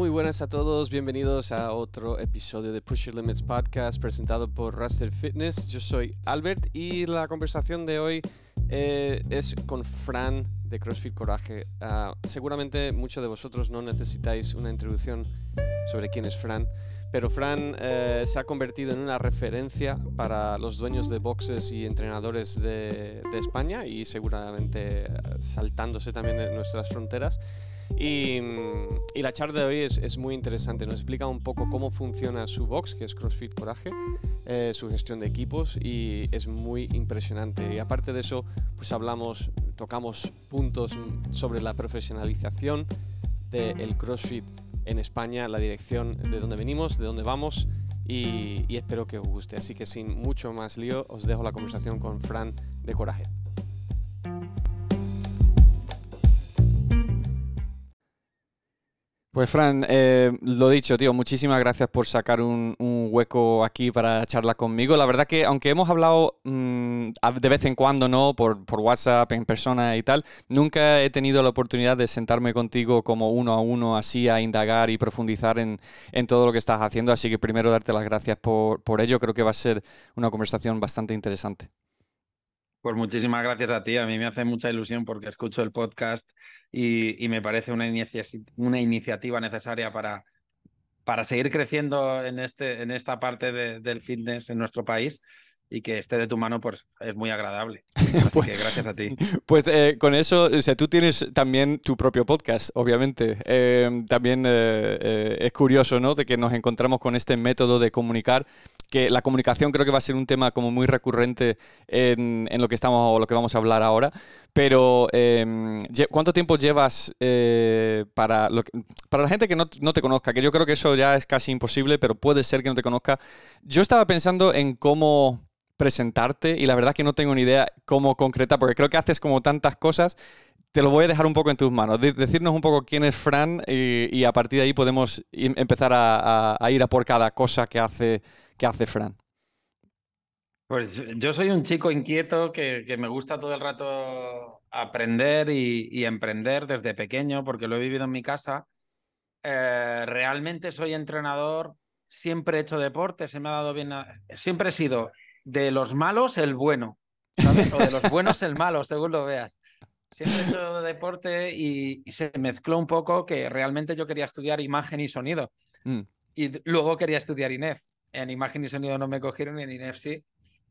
Muy buenas a todos, bienvenidos a otro episodio de Push Your Limits Podcast presentado por Raster Fitness. Yo soy Albert y la conversación de hoy eh, es con Fran de CrossFit Coraje. Ah, seguramente muchos de vosotros no necesitáis una introducción sobre quién es Fran, pero Fran eh, se ha convertido en una referencia para los dueños de boxes y entrenadores de, de España y seguramente eh, saltándose también en nuestras fronteras. Y, y, la charla de hoy es, es, muy interesante. Nos explica un poco cómo funciona su box, que es CrossFit Coraje, eh, su gestión de equipos y es muy impresionante. Y aparte de eso, pues hablamos, tocamos puntos sobre la profesionalización del CrossFit en España, la dirección de dónde venimos, de dónde vamos y, y espero que os guste. Así que sin mucho más lío, os dejo la conversación con Fran de Coraje. Pues Fran, eh, lo dicho, tío, muchísimas gracias por sacar un, hueco aquí para charlar conmigo. La verdad que aunque hemos hablado mmm, de vez en cuando, ¿no? Por, por, WhatsApp, en persona y tal, nunca he tenido la oportunidad de sentarme contigo como uno a uno, así a indagar y profundizar en, en todo lo que estás haciendo. Así que primero darte las gracias por, por ello. Creo que va a ser una conversación bastante interesante. Pues muchísimas gracias a ti. A mí me hace mucha ilusión porque escucho el podcast y, y me parece una, inicia una iniciativa necesaria para, para seguir creciendo en, este, en esta parte de, del fitness en nuestro país y que esté de tu mano, pues es muy agradable. Así pues, que gracias a ti. Pues eh, con eso, o sea, tú tienes también tu propio podcast, obviamente. Eh, también eh, es curioso, ¿no? De que nos encontramos con este método de comunicar que la comunicación creo que va a ser un tema como muy recurrente en, en lo que estamos o lo que vamos a hablar ahora. Pero, eh, ¿cuánto tiempo llevas eh, para, lo que, para la gente que no, no, te conozca? Que yo creo que eso ya es casi imposible, pero puede ser que no te conozca. Yo estaba pensando en cómo presentarte y la verdad que no tengo ni idea cómo concreta, porque creo que haces como tantas cosas. Te lo voy a dejar un poco en tus manos. De decirnos un poco quién es Fran y, a partir de ahí podemos empezar a, ir a por cada cosa que hace ¿Qué hace Fran? Pues yo soy un chico inquieto que, que me gusta todo el rato aprender y, emprender desde pequeño, porque lo he vivido en mi casa. Eh, realmente soy entrenador, siempre he hecho deporte, se me ha dado bien. Siempre he sido de los malos el bueno, ¿sabes? O de los buenos el malo, según lo veas. Siempre he hecho deporte y, y se mezcló un poco que realmente yo quería estudiar imagen y sonido. Mm. Y luego quería estudiar INEF en imagen y sonido no me cogieron ni en INEF sí.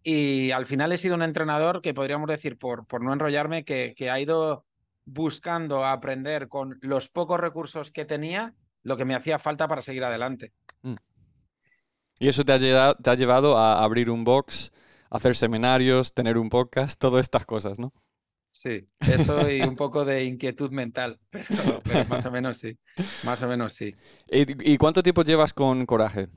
Y al final he sido un entrenador que podríamos decir, por, por no enrollarme, que, que ha ido buscando aprender con los pocos recursos que tenía lo que me hacía falta para seguir adelante. Mm. Y eso te ha, llevado, te ha llevado a abrir un box, hacer seminarios, tener un podcast, todas estas cosas, ¿no? Sí, eso y un poco de inquietud mental, pero, pero, más o menos sí, más o menos sí. ¿Y, y cuánto tiempo llevas con Coraje?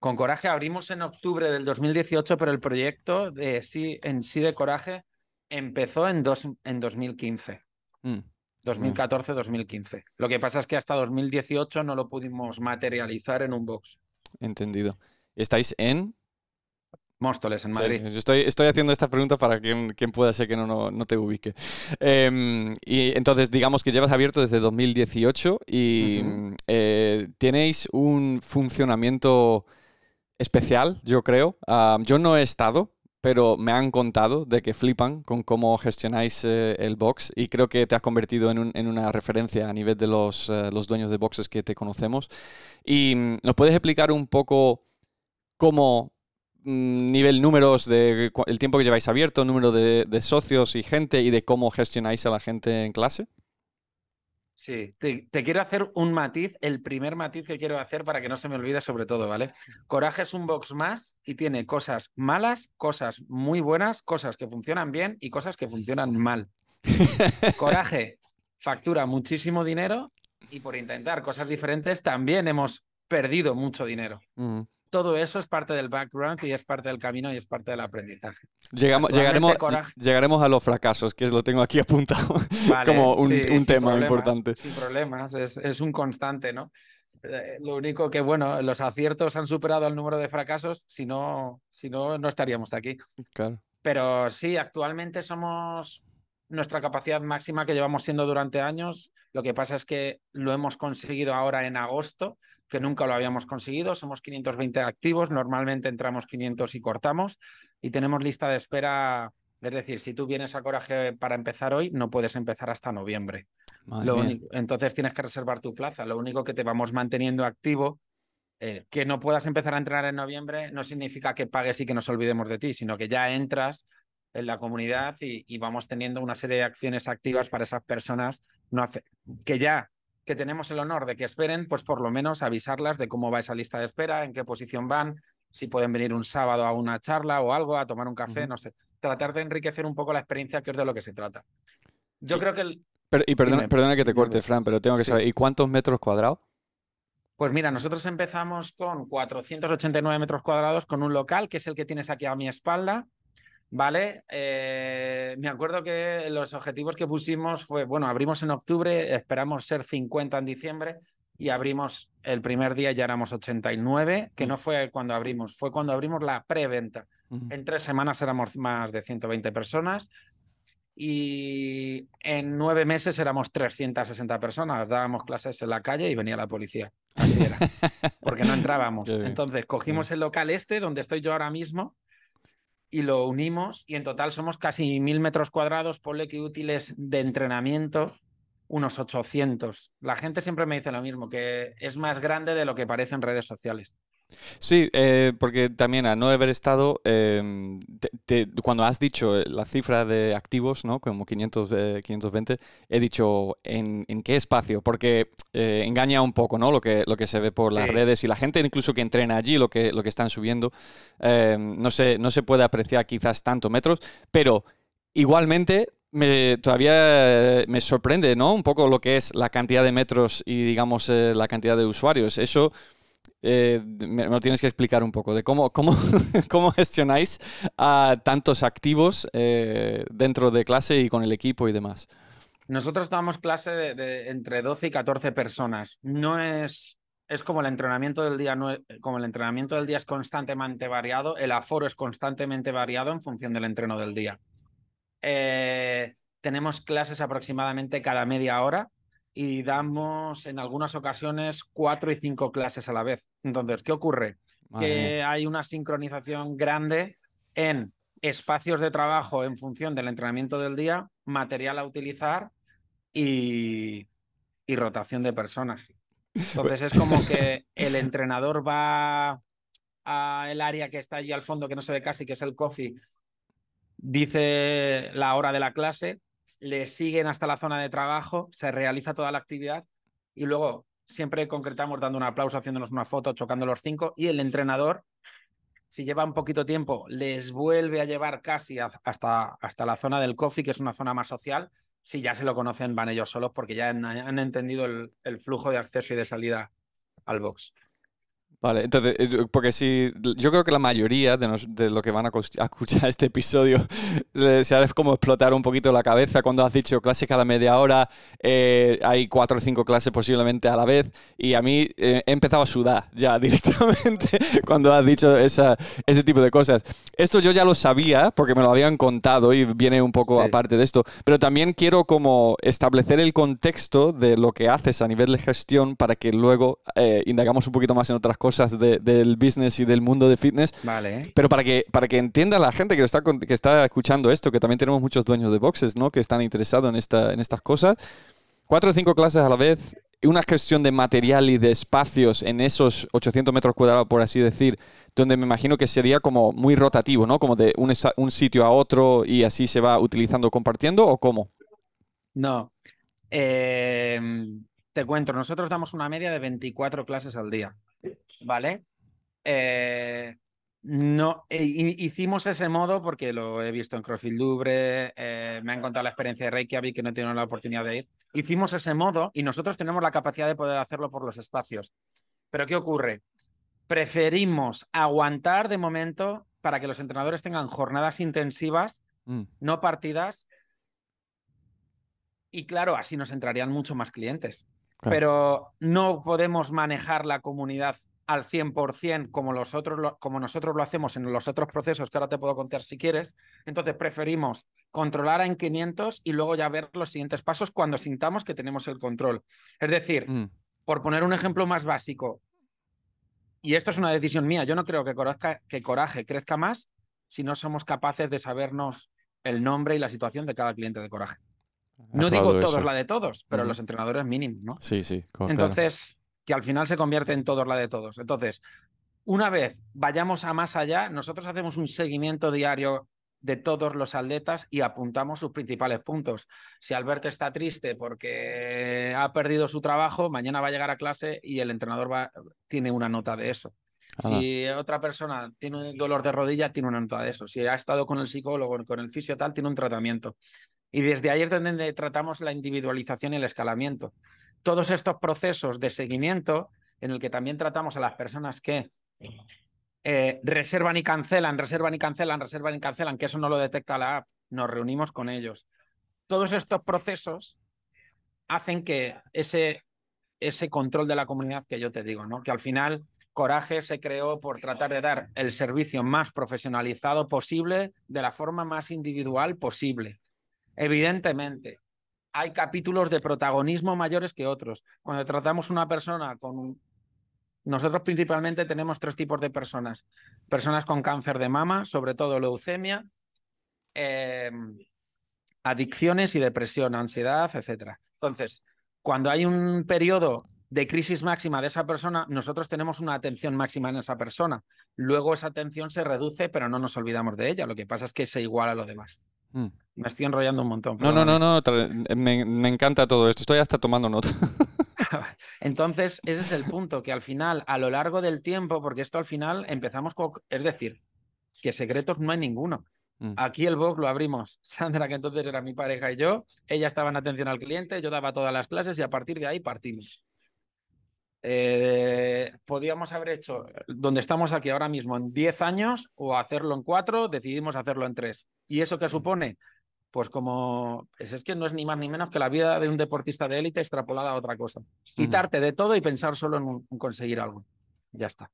Con Coraje abrimos en octubre del 2018, pero el proyecto de sí, en sí de Coraje empezó en, dos, en 2015. Mm. 2014-2015. Lo que pasa es que hasta 2018 no lo pudimos materializar en un box. Entendido. ¿Estáis en? Móstoles, en Madrid. Sí, estoy, estoy, haciendo esta pregunta para quien, quien pueda ser que no, no, no te ubique. Eh, y entonces, digamos que llevas abierto desde 2018 y uh -huh. eh, tenéis un funcionamiento especial, yo creo. Uh, yo no he estado, pero me han contado de que flipan con cómo gestionáis eh, el box y creo que te has convertido en, un, en una referencia a nivel de los, uh, los, dueños de boxes que te conocemos. Y mm, nos puedes explicar un poco cómo mm, nivel números de el tiempo que lleváis abierto, número de, de socios y gente y de cómo gestionáis a la gente en clase. Sí, te, te, quiero hacer un matiz, el primer matiz que quiero hacer para que no se me olvide sobre todo, ¿vale? Coraje es un box más y tiene cosas malas, cosas muy buenas, cosas que funcionan bien y cosas que funcionan mal. Coraje factura muchísimo dinero y por intentar cosas diferentes también hemos perdido mucho dinero. Todo eso es parte del background y es parte del camino y es parte del aprendizaje. Llegamos, llegaremos, llegaremos a los fracasos, que lo tengo aquí apuntado vale, como un, sí, un tema importante. Sin problemas, es, es, un constante, ¿no? Eh, lo único que, bueno, los aciertos han superado el número de fracasos, si no, si no, no estaríamos aquí. Claro. Pero sí, actualmente somos nuestra capacidad máxima que llevamos siendo durante años. Lo que pasa es que lo hemos conseguido ahora en agosto, que nunca lo habíamos conseguido. Somos 520 activos, normalmente entramos 500 y cortamos y tenemos lista de espera. Es decir, si tú vienes a Coraje para empezar hoy, no puedes empezar hasta noviembre. entonces tienes que reservar tu plaza. Lo único que te vamos manteniendo activo eh, que no puedas empezar a entrenar en noviembre no significa que pagues y que nos olvidemos de ti, sino que ya entras en la comunidad y, vamos teniendo una serie de acciones activas para esas personas no que ya que tenemos el honor de que esperen, pues por lo menos avisarlas de cómo va esa lista de espera, en qué posición van, si pueden venir un sábado a una charla o algo, a tomar un café, no sé. Tratar de enriquecer un poco la experiencia, que es de lo que se trata. Yo creo que el... y perdona, perdona, que te corte, Fran, pero tengo que saber, ¿y cuántos metros cuadrados? Pues mira, nosotros empezamos con 489 metros cuadrados con un local, que es el que tienes aquí a mi espalda, ¿vale? Eh, me acuerdo que los objetivos que pusimos fue, bueno, abrimos en octubre, esperamos ser 50 en diciembre y abrimos el primer día ya éramos 89, que mm. no fue cuando abrimos, fue cuando abrimos la preventa. En tres semanas éramos más de 120 personas y en nueve meses éramos 360 personas, dábamos clases en la calle y venía la policía. Así era, porque no entrábamos. Entonces cogimos el local este, donde estoy yo ahora mismo, y lo unimos y en total somos casi mil metros cuadrados, ponle que útiles de entrenamiento, unos 800. La gente siempre me dice lo mismo, que es más grande de lo que parece en redes sociales. Sí, eh, porque también a no haber estado, em, cuando has dicho la cifra de activos, ¿no? Como 500, 520, eh, he dicho en, qué espacio, porque eh, engaña un poco, ¿no? Lo que, lo que se ve por las redes y la gente incluso que entrena allí, lo que, lo que están subiendo, em, no, se, no se puede apreciar quizás tanto metros, pero igualmente me, todavía me sorprende, ¿no? Un poco lo que es la cantidad de metros y, digamos, la cantidad de usuarios. Eso eh, me, lo tienes que explicar un poco de cómo, cómo, cómo gestionáis a tantos activos eh, dentro de clase y con el equipo y demás. Nosotros damos clase de, entre 12 y 14 personas. No es, es como el entrenamiento del día, no como el entrenamiento del día es constantemente variado, el aforo es constantemente variado en función del entreno del día. Eh, tenemos clases aproximadamente cada media hora y damos en algunas ocasiones cuatro y cinco clases a la vez. Entonces, ¿qué ocurre? que hay una sincronización grande en espacios de trabajo en función del entrenamiento del día, material a utilizar y, y rotación de personas. Entonces es como que el entrenador va al área que está allí al fondo, que no se ve casi, que es el coffee, dice la hora de la clase, le siguen hasta la zona de trabajo, se realiza toda la actividad y luego siempre concretamos dando un aplauso, haciéndonos una foto, chocando los cinco y el entrenador, si lleva un poquito tiempo, les vuelve a llevar casi hasta, hasta la zona del coffee, que es una zona más social. Si ya se lo conocen, van ellos solos porque ya han, entendido el, flujo de acceso y de salida al box. Vale, entonces, eh, porque si yo creo que la mayoría de, lo que van a, escuchar este episodio se ha como explotar un poquito la cabeza cuando has dicho clase cada media hora, eh, hay cuatro o cinco clases posiblemente a la vez, y a mí eh, he empezado a sudar ya directamente cuando has dicho esa, ese tipo de cosas. Esto yo ya lo sabía porque me lo habían contado y viene un poco aparte de esto, pero también quiero como establecer el contexto de lo que haces a nivel de gestión para que luego indagamos un poquito más en otras cosas del business y del mundo de fitness. Vale. Pero para que, para que entienda la gente que está, que está escuchando esto, que también tenemos muchos dueños de boxes, ¿no? Que están interesados en, esta, en estas cosas. Cuatro o cinco clases a la vez, una gestión de material y de espacios en esos 800 metros cuadrados, por así decir, donde me imagino que sería como muy rotativo, ¿no? Como de un, un sitio a otro y así se va utilizando, compartiendo, ¿o cómo? No. Eh, te cuento, nosotros damos una media de 24 clases al día. ¿vale? Eh, no, eh, hicimos ese modo porque lo he visto en CrossFit Louvre, eh, me han contado la experiencia de Reykjavik que no tenido la oportunidad de ir. Hicimos ese modo y nosotros tenemos la capacidad de poder hacerlo por los espacios. Pero ¿qué ocurre? Preferimos aguantar de momento para que los entrenadores tengan jornadas intensivas, mm. no partidas. Y claro, así nos entrarían mucho más clientes pero no podemos manejar la comunidad al 100% como, los otros, como nosotros lo hacemos en los otros procesos que ahora te puedo contar si quieres. Entonces preferimos controlar en 500 y luego ya ver los siguientes pasos cuando sintamos que tenemos el control. Es decir, Mm, por poner un ejemplo más básico, y esto es una decisión mía, yo no creo que, que Coraje crezca más si no somos capaces de sabernos el nombre y la situación de cada cliente de Coraje. No digo todos eso. la de todos, pero los entrenadores mínimos, ¿no? Sí, sí. Entonces, que al final se convierte en todos la de todos. Entonces, una vez vayamos a más allá, nosotros hacemos un seguimiento diario de todos los atletas y apuntamos sus principales puntos. Si Albert está triste porque ha perdido su trabajo, mañana va a llegar a clase y el entrenador va, tiene una nota de eso. Ah, Si otra persona tiene un dolor de rodilla, tiene una nota de eso. Si ha estado con el psicólogo, con el fisio tal, tiene un tratamiento. Y desde ahí es donde tratamos la individualización y el escalamiento. Todos estos procesos de seguimiento, en el que también tratamos a las personas que eh, reservan y cancelan, reservan y cancelan, reservan y cancelan, que eso no lo detecta la app, nos reunimos con ellos. Todos estos procesos hacen que ese, ese control de la comunidad que yo te digo, ¿no? Que al final Coraje se creó por tratar de dar el servicio más profesionalizado posible de la forma más individual posible. Evidentemente, hay capítulos de protagonismo mayores que otros. Cuando tratamos una persona con. Nosotros principalmente tenemos tres tipos de personas. Personas con cáncer de mama, sobre todo leucemia, eh, adicciones y depresión, ansiedad, etc. Entonces, cuando hay un periodo de crisis máxima de esa persona, nosotros tenemos una atención máxima en esa persona. Luego esa atención se reduce, pero no nos olvidamos de ella. Lo que pasa es que se iguala a lo demás. Mm. Me estoy enrollando un montón. No, no, no, no. Me, me encanta todo esto. Estoy hasta tomando nota. Entonces, ese es el punto, que al final, a lo largo del tiempo, porque esto al final empezamos con, es decir, que secretos no hay ninguno. Mm. Aquí el box lo abrimos. Sandra, que entonces era mi pareja y yo, ella estaba en atención al cliente, yo daba todas las clases y a partir de ahí partimos. Eh, podíamos haber hecho donde estamos aquí ahora mismo en 10 años o hacerlo en 4, decidimos hacerlo en 3. ¿Y eso qué supone? Pues como, pues es que no es ni más ni menos que la vida de un deportista de élite extrapolada a otra cosa. Quitarte de todo y pensar solo en, conseguir algo. Ya está,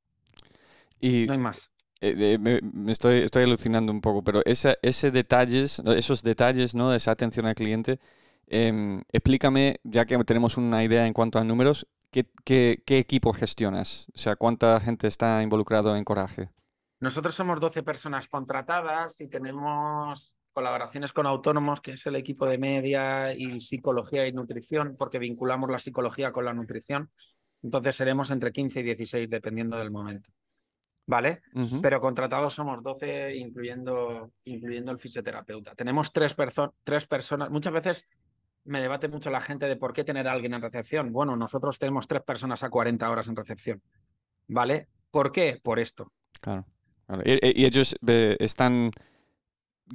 Y no hay más. eh, eh, me, me estoy, estoy alucinando un poco, pero esa, ese detalles, esos detalles, ¿no? Esa atención al cliente, em, explícame, ya que tenemos una idea en cuanto a números, ¿qué, qué, qué equipo gestionas? O sea, ¿cuánta gente está involucrado en Coraje? Nosotros somos 12 personas contratadas y tenemos colaboraciones con autónomos, que es el equipo de media y psicología y nutrición, porque vinculamos la psicología con la nutrición. Entonces seremos entre 15 y 16, dependiendo del momento. ¿Vale? Pero contratados somos 12, incluyendo, incluyendo el fisioterapeuta. Tenemos tres, perso- tres personas. Muchas veces me debate mucho la gente de por qué tener a alguien en recepción. Bueno, nosotros tenemos tres personas a 40 horas en recepción. ¿Vale? ¿Por qué? Por esto. Claro. claro. Y, ellos eh, están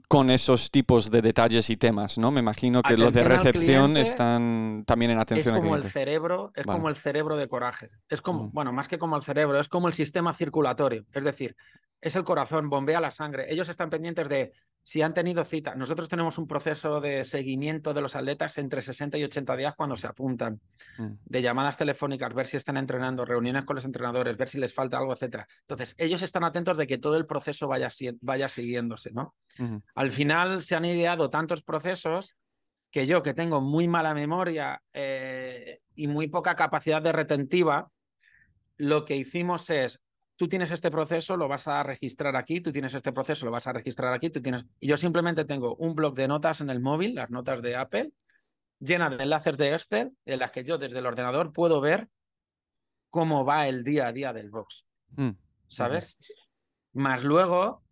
con esos tipos de detalles y temas, ¿no? Me imagino que los de recepción están también en Es atención al como el cerebro, es Vale. como el cerebro de coraje. Es como, Ujú. bueno, más que como el cerebro, es como el sistema circulatorio. Es decir, es el corazón, bombea la sangre. Ellos están pendientes de si han tenido cita. Nosotros tenemos un proceso de seguimiento de los atletas entre 60 y 80 días cuando se apuntan, Mm. de llamadas telefónicas, ver si están entrenando, reuniones con los entrenadores, ver si les falta algo, etcétera. Entonces, ellos están atentos de que todo el proceso vaya, vaya siguiéndose, ¿no? Al final se han ideado tantos procesos que yo, que tengo muy mala memoria eh, y muy poca capacidad de retentiva, lo que hicimos es, tú tienes este proceso, lo vas a registrar aquí, tú tienes este proceso, lo vas a registrar aquí, tú tienes... Y yo simplemente tengo un blog de notas en el móvil, las notas de Apple, llenas de enlaces de Excel, en las que yo desde el ordenador puedo ver cómo va el día a día del box. Mm. ¿sabes? Más luego,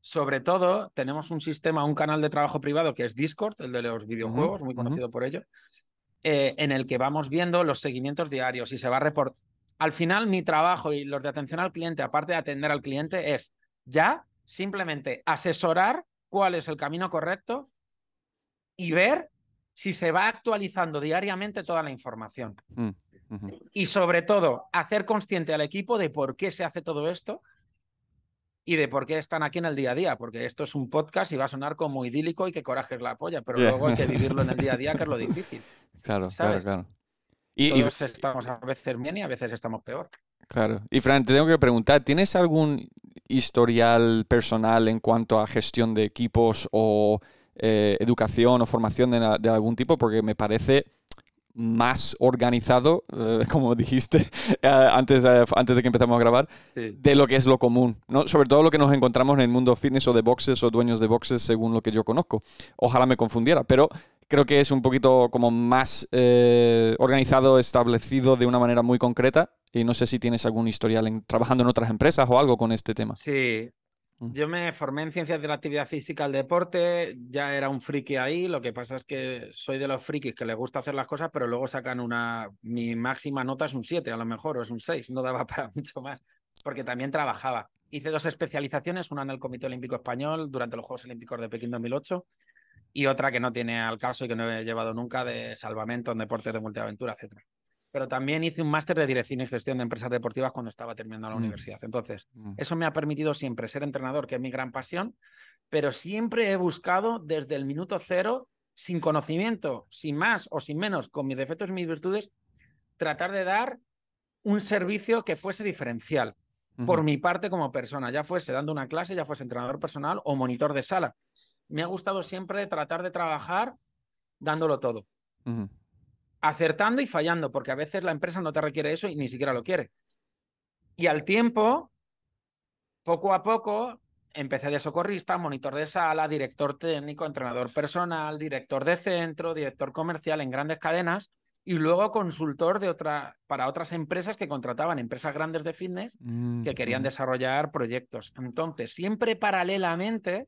sobre todo, tenemos un sistema, un canal de trabajo privado que es Discord, el de los videojuegos, muy conocido por ello, eh, en el que vamos viendo los seguimientos diarios y se va a reportar. Al final, mi trabajo y los de atención al cliente, aparte de atender al cliente, es ya simplemente asesorar cuál es el camino correcto y ver si se va actualizando diariamente toda la información. Mm. Y sobre todo, hacer consciente al equipo de por qué se hace todo esto y de por qué están aquí en el día a día, porque esto es un podcast y va a sonar como idílico y que coraje es la polla, pero Yeah. luego hay que vivirlo en el día a día, que es lo difícil. Claro, claro, ¿Sabes? claro. Y- Todos estamos a veces bien y a veces estamos peor. Claro. Y Fran, te tengo que preguntar, ¿tienes algún historial personal en cuanto a gestión de equipos o eh, educación o formación de, algún tipo? Porque me parece más organizado, eh, como dijiste eh, antes, antes de que empezamos a grabar, de lo que es lo común. ¿no? Sobre todo lo que nos encontramos en el mundo fitness o de boxes o dueños de boxes, según lo que yo conozco. Ojalá me confundiera, pero creo que es un poquito como más organizado, establecido de una manera muy concreta y no sé si tienes algún historial en, trabajando en otras empresas o algo con este tema. Sí, mm. yo me formé en ciencias de la actividad física al deporte, ya era un friki ahí, lo que pasa es que soy de los frikis que les gusta hacer las cosas, pero luego sacan una, mi máxima nota es un 7 a lo mejor, o es un 6, no daba para mucho más, porque también trabajaba. Hice dos especializaciones, una en el Comité Olímpico Español durante los Juegos Olímpicos de Pekín 2008 y otra que no tiene al caso y que no he llevado nunca de salvamento en deportes de multiaventura, etcétera pero también hice un máster de dirección y gestión de empresas deportivas cuando estaba terminando la mm. universidad. Entonces, mm. eso me ha permitido siempre ser entrenador, que es mi gran pasión, pero siempre he buscado desde el minuto cero, sin conocimiento, sin más o sin menos, con mis defectos y mis virtudes, tratar de dar un servicio que fuese diferencial por mi parte como persona, ya fuese dando una clase, ya fuese entrenador personal o monitor de sala. Me ha gustado siempre tratar de trabajar dándolo todo acertando y fallando, porque a veces la empresa no te requiere eso y ni siquiera lo quiere. Y al tiempo, poco a poco, empecé de socorrista, monitor de sala, director técnico, entrenador personal, director de centro, director comercial en grandes cadenas y luego consultor de otra, para otras empresas que contrataban empresas grandes de fitness que querían desarrollar proyectos. Entonces, siempre paralelamente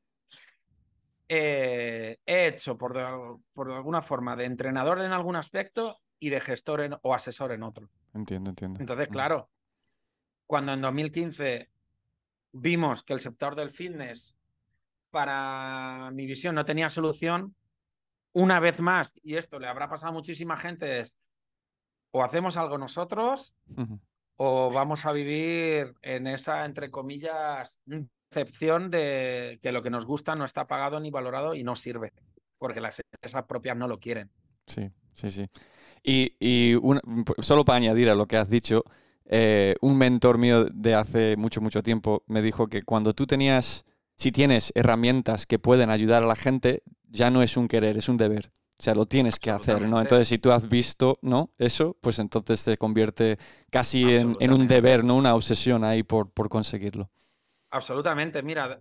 eh, he hecho por, por, alguna forma de entrenador en algún aspecto y de gestor o asesor en otro. Entiendo, entiendo. Entonces, mm. claro, cuando en 2015 vimos que el sector del fitness, para mi visión, no tenía solución, una vez más, y esto le habrá pasado a muchísima gente, es o hacemos algo nosotros o vamos a vivir en esa, entre comillas, excepción de que lo que nos gusta no está pagado ni valorado y no sirve, porque las empresas propias no lo quieren. Sí, sí, sí. Y, solo para añadir a lo que has dicho, eh, un mentor mío de hace mucho, mucho tiempo me dijo que cuando tú tenías, si tienes herramientas que pueden ayudar a la gente, ya no es un querer, es un deber. O sea, lo tienes que hacer, ¿no? Entonces, si tú has visto, ¿no? Eso, pues entonces se convierte casi en, en, un deber, ¿no? Una obsesión ahí por, por conseguirlo. Absolutamente. Mira,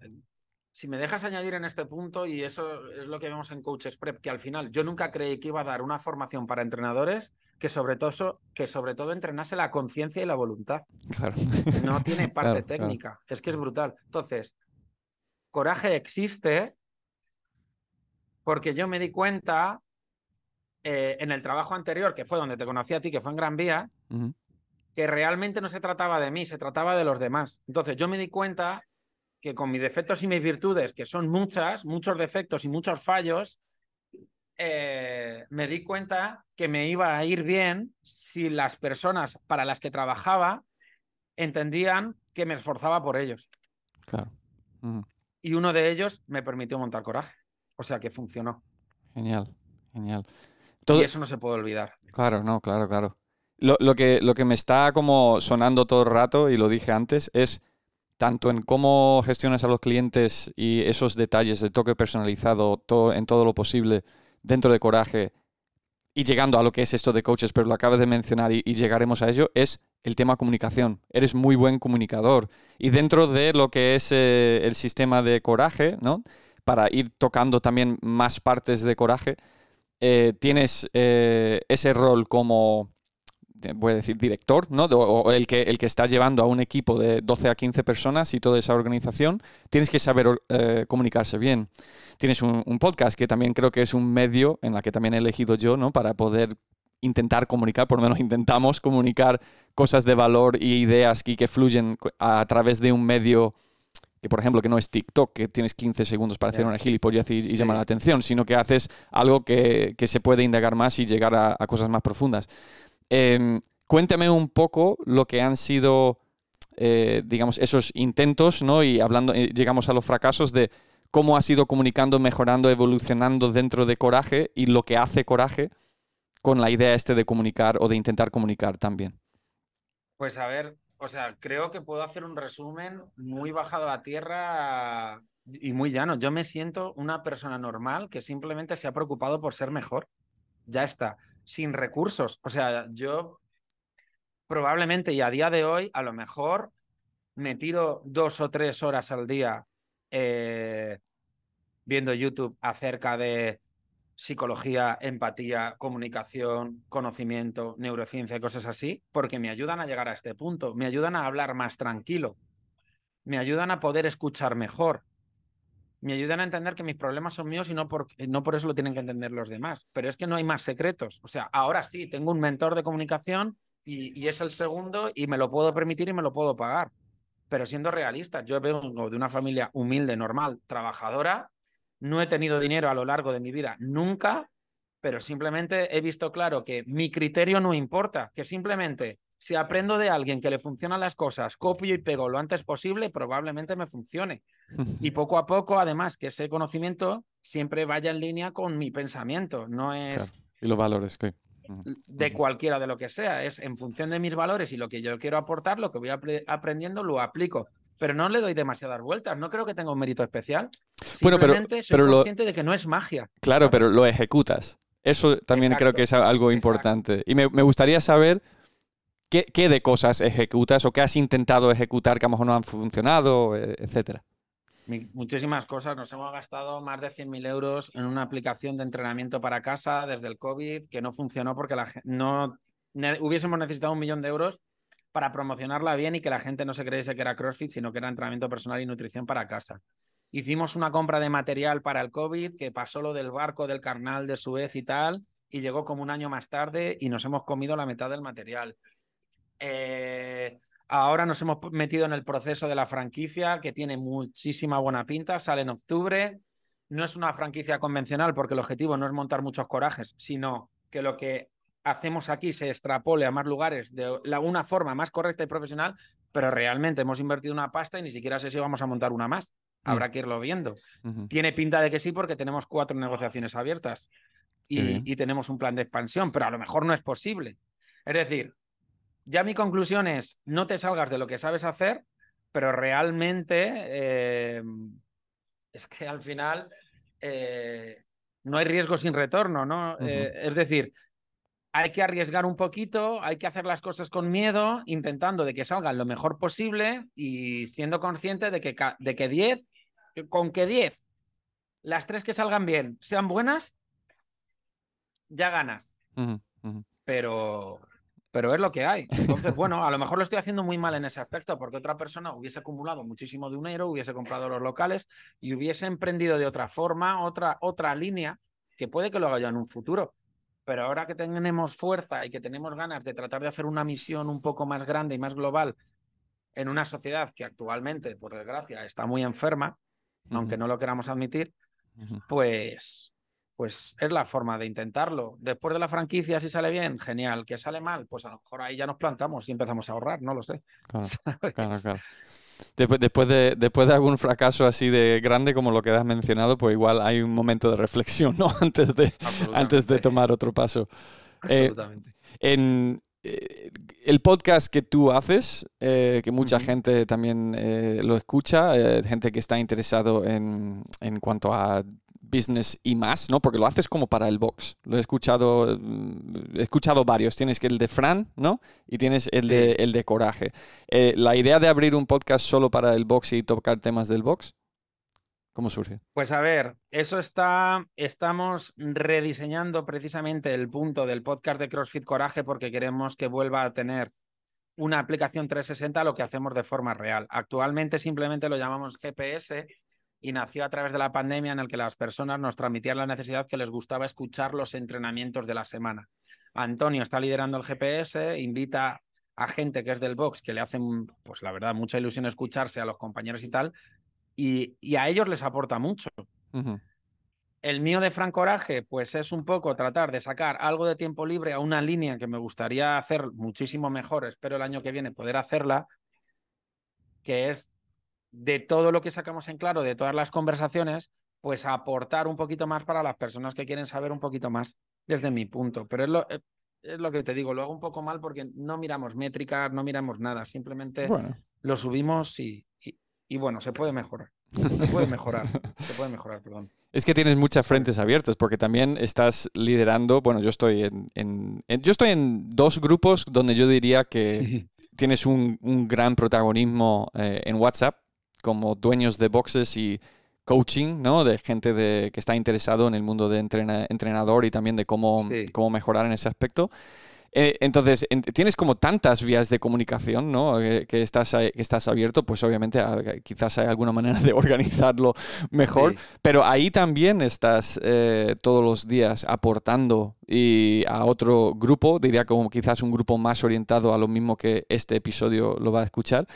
si me dejas añadir en este punto, y eso es lo que vemos en Coaches Prep, que al final yo nunca creí que iba a dar una formación para entrenadores que sobre todo, que sobre todo entrenase la conciencia y la voluntad. Claro. No tiene parte técnica. Es que es brutal. Entonces, coraje existe porque yo me di cuenta eh, en el trabajo anterior, que fue donde te conocí a ti, que fue en Gran Vía, que realmente no se trataba de mí, se trataba de los demás. Entonces yo me di cuenta que con mis defectos y mis virtudes, que son muchas, muchos defectos y muchos fallos, eh, me di cuenta que me iba a ir bien si las personas para las que trabajaba entendían que me esforzaba por ellos. Claro. Y uno de ellos me permitió montar coraje. O sea que funcionó. Genial, genial. Y eso no se puede olvidar. Claro, no, claro, claro. Lo, que, lo que me está como sonando todo el rato, y lo dije antes, es tanto en cómo gestionas a los clientes y esos detalles de toque personalizado todo, en todo lo posible dentro de Coraje y llegando a lo que es esto de coaches, pero lo acabas de mencionar y, llegaremos a ello, es el tema comunicación. Eres muy buen comunicador. Y dentro de lo que es eh, el sistema de Coraje, ¿no? para ir tocando también más partes de Coraje, eh, tienes eh, ese rol como voy a decir, director, ¿no? O, el, que, el que está llevando a un equipo de 12 a 15 personas y toda esa organización, tienes que saber eh, comunicarse bien. Tienes un, podcast que también creo que es un medio en la que también he elegido yo, ¿no? Para poder intentar comunicar, por lo menos intentamos comunicar cosas de valor y ideas que, que fluyen a través de un medio que por ejemplo que no es TikTok, que tienes 15 segundos para hacer una gilipollez y, y llamar la atención, sino que haces algo que, que, se puede indagar más y llegar a, a cosas más profundas. Em, cuéntame un poco lo que han sido, eh, digamos, esos intentos, ¿no? Y hablando, eh, llegamos a los fracasos de cómo has ido comunicando, mejorando, evolucionando dentro de Coraje y lo que hace Coraje con la idea este de comunicar o de intentar comunicar también. Pues a ver, o sea, creo que puedo hacer un resumen muy bajado a tierra y muy llano. Yo me siento una persona normal que simplemente se ha preocupado por ser mejor. Ya está, sin recursos. O sea, yo probablemente y a día de hoy, a lo mejor me tiro dos o tres horas al día eh, viendo YouTube acerca de psicología, empatía, comunicación, conocimiento, neurociencia y cosas así, porque me ayudan a llegar a este punto, me ayudan a hablar más tranquilo, me ayudan a poder escuchar mejor, me ayudan a entender que mis problemas son míos y no por, no por eso lo tienen que entender los demás. Pero es que no hay más secretos. O sea, ahora sí, tengo un mentor de comunicación y, y es el segundo y me lo puedo permitir y me lo puedo pagar. Pero siendo realista, yo vengo de una familia humilde, normal, trabajadora, no he tenido dinero a lo largo de mi vida nunca, pero simplemente he visto claro que mi criterio no importa, que simplemente si aprendo de alguien que le funcionan las cosas, copio y pego lo antes posible, probablemente me funcione. Y poco a poco, además, que ese conocimiento siempre vaya en línea con mi pensamiento, no es... Y los valores, que de cualquiera de lo que sea, es en función de mis valores y lo que yo quiero aportar, lo que voy aprendiendo lo aplico pero no le doy demasiadas vueltas. No creo que tenga un mérito especial. Bueno, pero, soy consciente de que no es magia. Claro, pero lo ejecutas. Eso también creo que es algo importante. Y me, gustaría saber qué, de cosas ejecutas o qué has intentado ejecutar que a lo mejor no han funcionado, e, etcétera. Muchísimas cosas. Nos hemos gastado más de 100.000 euros en una aplicación de entrenamiento para casa desde el COVID que no funcionó porque la, no hubiésemos necesitado un millón de euros para promocionarla bien y que la gente no se creyese que era CrossFit, sino que era entrenamiento personal y nutrición para casa. Hicimos una compra de material para el COVID que pasó lo del barco del carnal de Suez y tal, y llegó como un año más tarde y nos hemos comido la mitad del material. Eh, ahora nos hemos metido en el proceso de la franquicia, que tiene muchísima buena pinta, sale en octubre. No es una franquicia convencional porque el objetivo no es montar muchos corajes, sino que lo que hacemos aquí se extrapole a más lugares de una forma más correcta y profesional, pero realmente hemos invertido una pasta y ni siquiera sé si vamos a montar una más. Mm. Habrá que irlo viendo. Tiene pinta de que sí porque tenemos cuatro negociaciones abiertas y, tenemos un plan de expansión, pero a lo mejor no es posible. Es decir, ya mi conclusión es, no te salgas de lo que sabes hacer, pero realmente eh, es que al final eh, no hay riesgo sin retorno, ¿no? Eh, es decir, hay que arriesgar un poquito, hay que hacer las cosas con miedo, intentando de que salgan lo mejor posible y siendo consciente de que, de que 10, con que 10, las tres que salgan bien, sean buenas, ya ganas. Pero, pero es lo que hay. Entonces, bueno, a lo mejor lo estoy haciendo muy mal en ese aspecto, porque otra persona hubiese acumulado muchísimo dinero, hubiese comprado los locales y hubiese emprendido de otra forma, otra, otra línea, que puede que lo haga yo en un futuro. Pero ahora que tenemos fuerza y que tenemos ganas de tratar de hacer una misión un poco más grande y más global en una sociedad que actualmente, por desgracia, está muy enferma, aunque no lo queramos admitir, pues, pues es la forma de intentarlo. Después de la franquicia, si sale bien, genial. Que sale mal, pues a lo mejor ahí ya nos plantamos y empezamos a ahorrar, no lo sé. claro, claro. Después, después, de, después de algún fracaso así de grande como lo que has mencionado, pues igual hay un momento de reflexión, ¿no? Antes de, antes de tomar otro paso. Eh, Absolutamente. en, eh, el podcast que tú haces, eh, que mucha gente también lo escucha, gente que está interesado en, en cuanto a business y más, ¿no? Porque lo haces como para el box. Lo he escuchado, mm, he escuchado varios. Tienes que el de Fran, ¿no? Y tienes el, de, el de Coraje. Eh, la idea de abrir un podcast solo para el box y tocar temas del box, ¿cómo surge? Pues a ver, eso está, estamos rediseñando precisamente el punto del podcast de CrossFit Coraje porque queremos que vuelva a tener una aplicación 360 a lo que hacemos de forma real. Actualmente simplemente lo llamamos GPS y nació a través de la pandemia en el que las personas nos transmitían la necesidad que les gustaba escuchar los entrenamientos de la semana. Antonio está liderando el GPS, invita a gente que es del box, que le hacen, pues la verdad, mucha ilusión escucharse a los compañeros y tal, y, a ellos les aporta mucho. El mío de Frank Coraje, pues es un poco tratar de sacar algo de tiempo libre a una línea que me gustaría hacer muchísimo mejor, espero el año que viene poder hacerla, que es de todo lo que sacamos en claro, de todas las conversaciones, pues aportar un poquito más para las personas que quieren saber un poquito más desde mi punto. Pero es, lo, eh, es lo que te digo, lo hago un poco mal porque no miramos métricas, no miramos nada, simplemente lo subimos y, y, bueno, se puede mejorar. Se puede mejorar, se puede mejorar, perdón. Es que tienes muchas frentes abiertas porque también estás liderando, bueno, yo estoy en, yo estoy en dos grupos donde yo diría que tienes un, gran protagonismo eh, en WhatsApp como dueños de boxes y coaching, ¿no? De gente de, que está interesado en el mundo de entrenador y también de cómo, cómo mejorar en ese aspecto. Eh, entonces, tienes como tantas vías de comunicación, ¿no? Eh, que, estás, que estás abierto, pues obviamente ah, quizás hay alguna manera de organizarlo mejor, pero ahí también estás eh, todos los días aportando y a otro grupo, diría como quizás un grupo más orientado a lo mismo que este episodio lo va a escuchar.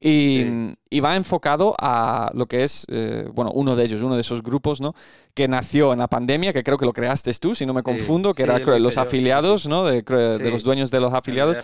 Y, va enfocado a lo que es, eh, bueno, uno de ellos, uno de esos grupos, ¿no? Que nació en la pandemia, que creo que lo creaste tú, si no me confundo, que era los afiliados, ¿no? De, de, los dueños de los afiliados,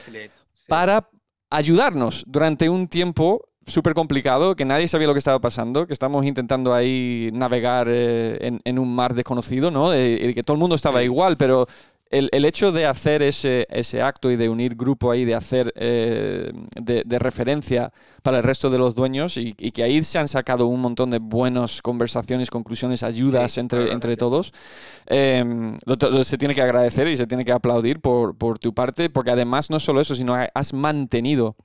para ayudarnos durante un tiempo súper complicado, que nadie sabía lo que estaba pasando, que estamos intentando ahí navegar eh, en, un mar desconocido, ¿no? Y que todo el mundo estaba igual, pero el, hecho de hacer ese, ese, acto y de unir grupo ahí, de hacer eh, de, referencia para el resto de los dueños y, que ahí se han sacado un montón de buenas conversaciones, conclusiones, ayudas entre, entre todos, em, se tiene que agradecer y se tiene que aplaudir por, por tu parte, porque además no solo eso, sino has mantenido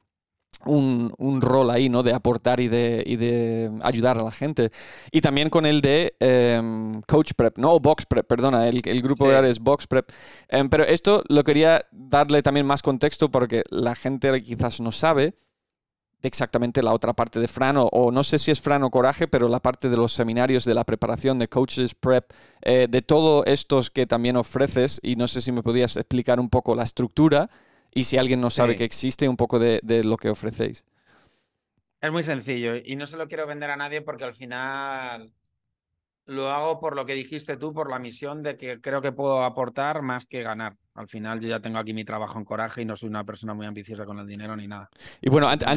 un, rol ahí, ¿no? De aportar y de, de, ayudar a la gente. Y también con el de em, Coach Prep, no, Box Prep, perdona, el, el grupo de es Box Prep. Em, pero esto lo quería darle también más contexto porque la gente quizás no sabe exactamente la otra parte de Fran, o, no sé si es Fran o Coraje, pero la parte de los seminarios, de la preparación, de Coaches Prep, eh, de todo estos que también ofreces, y no sé si me podías explicar un poco la estructura y si alguien no sabe que existe, un poco de, lo que ofrecéis. Es muy sencillo y no se lo quiero vender a nadie porque al final lo hago por lo que dijiste tú, por la misión de que creo que puedo aportar más que ganar. Al final yo ya tengo aquí mi trabajo en coraje y no soy una persona muy ambiciosa con el dinero ni nada. Y bueno, antes,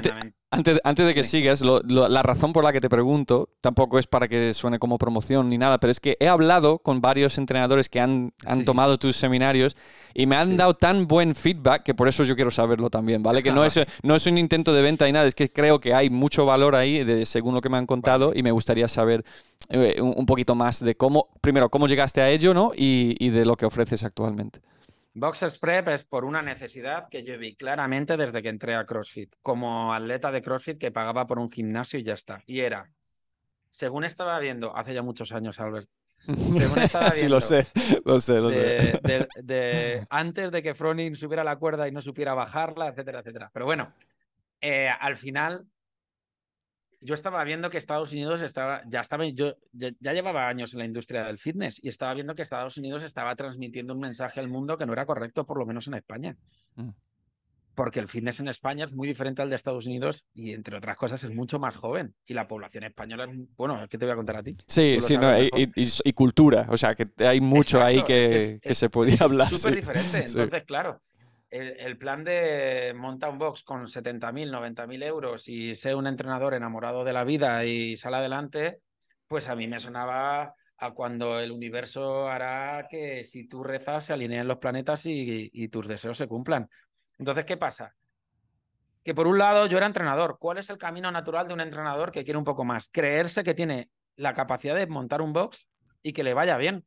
antes, antes de que sigas, la razón por la que te pregunto tampoco es para que suene como promoción ni nada, pero es que he hablado con varios entrenadores que han, han tomado tus seminarios y me han dado tan buen feedback que por eso yo quiero saberlo también, ¿vale? Que no es, no es un intento de venta ni nada, es que creo que hay mucho valor ahí, de, según lo que me han contado, y me gustaría saber eh, un, poquito más de cómo, primero, cómo llegaste a ello, ¿no? Y, y de lo que ofreces actualmente. Boxers Prep es por una necesidad que yo vi claramente desde que entré a CrossFit, como atleta de CrossFit que pagaba por un gimnasio y ya está. Y era, según estaba viendo, hace ya muchos años, Albert, según estaba viendo... sí, lo sé, lo sé, lo sé. De, antes de que Froning subiera la cuerda y no supiera bajarla, etcétera, etcétera. Pero bueno, eh, al final yo estaba viendo que Estados Unidos estaba, ya estaba, yo ya, llevaba años en la industria del fitness y estaba viendo que Estados Unidos estaba transmitiendo un mensaje al mundo que no era correcto, por lo menos en España. Mm. Porque el fitness en España es muy diferente al de Estados Unidos y, entre otras cosas, es mucho más joven. Y la población española es, bueno, ¿qué te voy a contar a ti? Sí, sí, y, cultura. O sea, que hay mucho ahí que, que, se podía hablar. Es súper diferente. Entonces, claro, el, plan de montar un box con 70.000, 90.000 euros y ser un entrenador enamorado de la vida y sale adelante, pues a mí me sonaba a cuando el universo hará que si tú rezas se alineen los planetas y, tus deseos se cumplan. Entonces, ¿qué pasa? Que por un lado yo era entrenador. ¿Cuál es el camino natural de un entrenador que quiere un poco más? Creerse que tiene la capacidad de montar un box y que le vaya bien.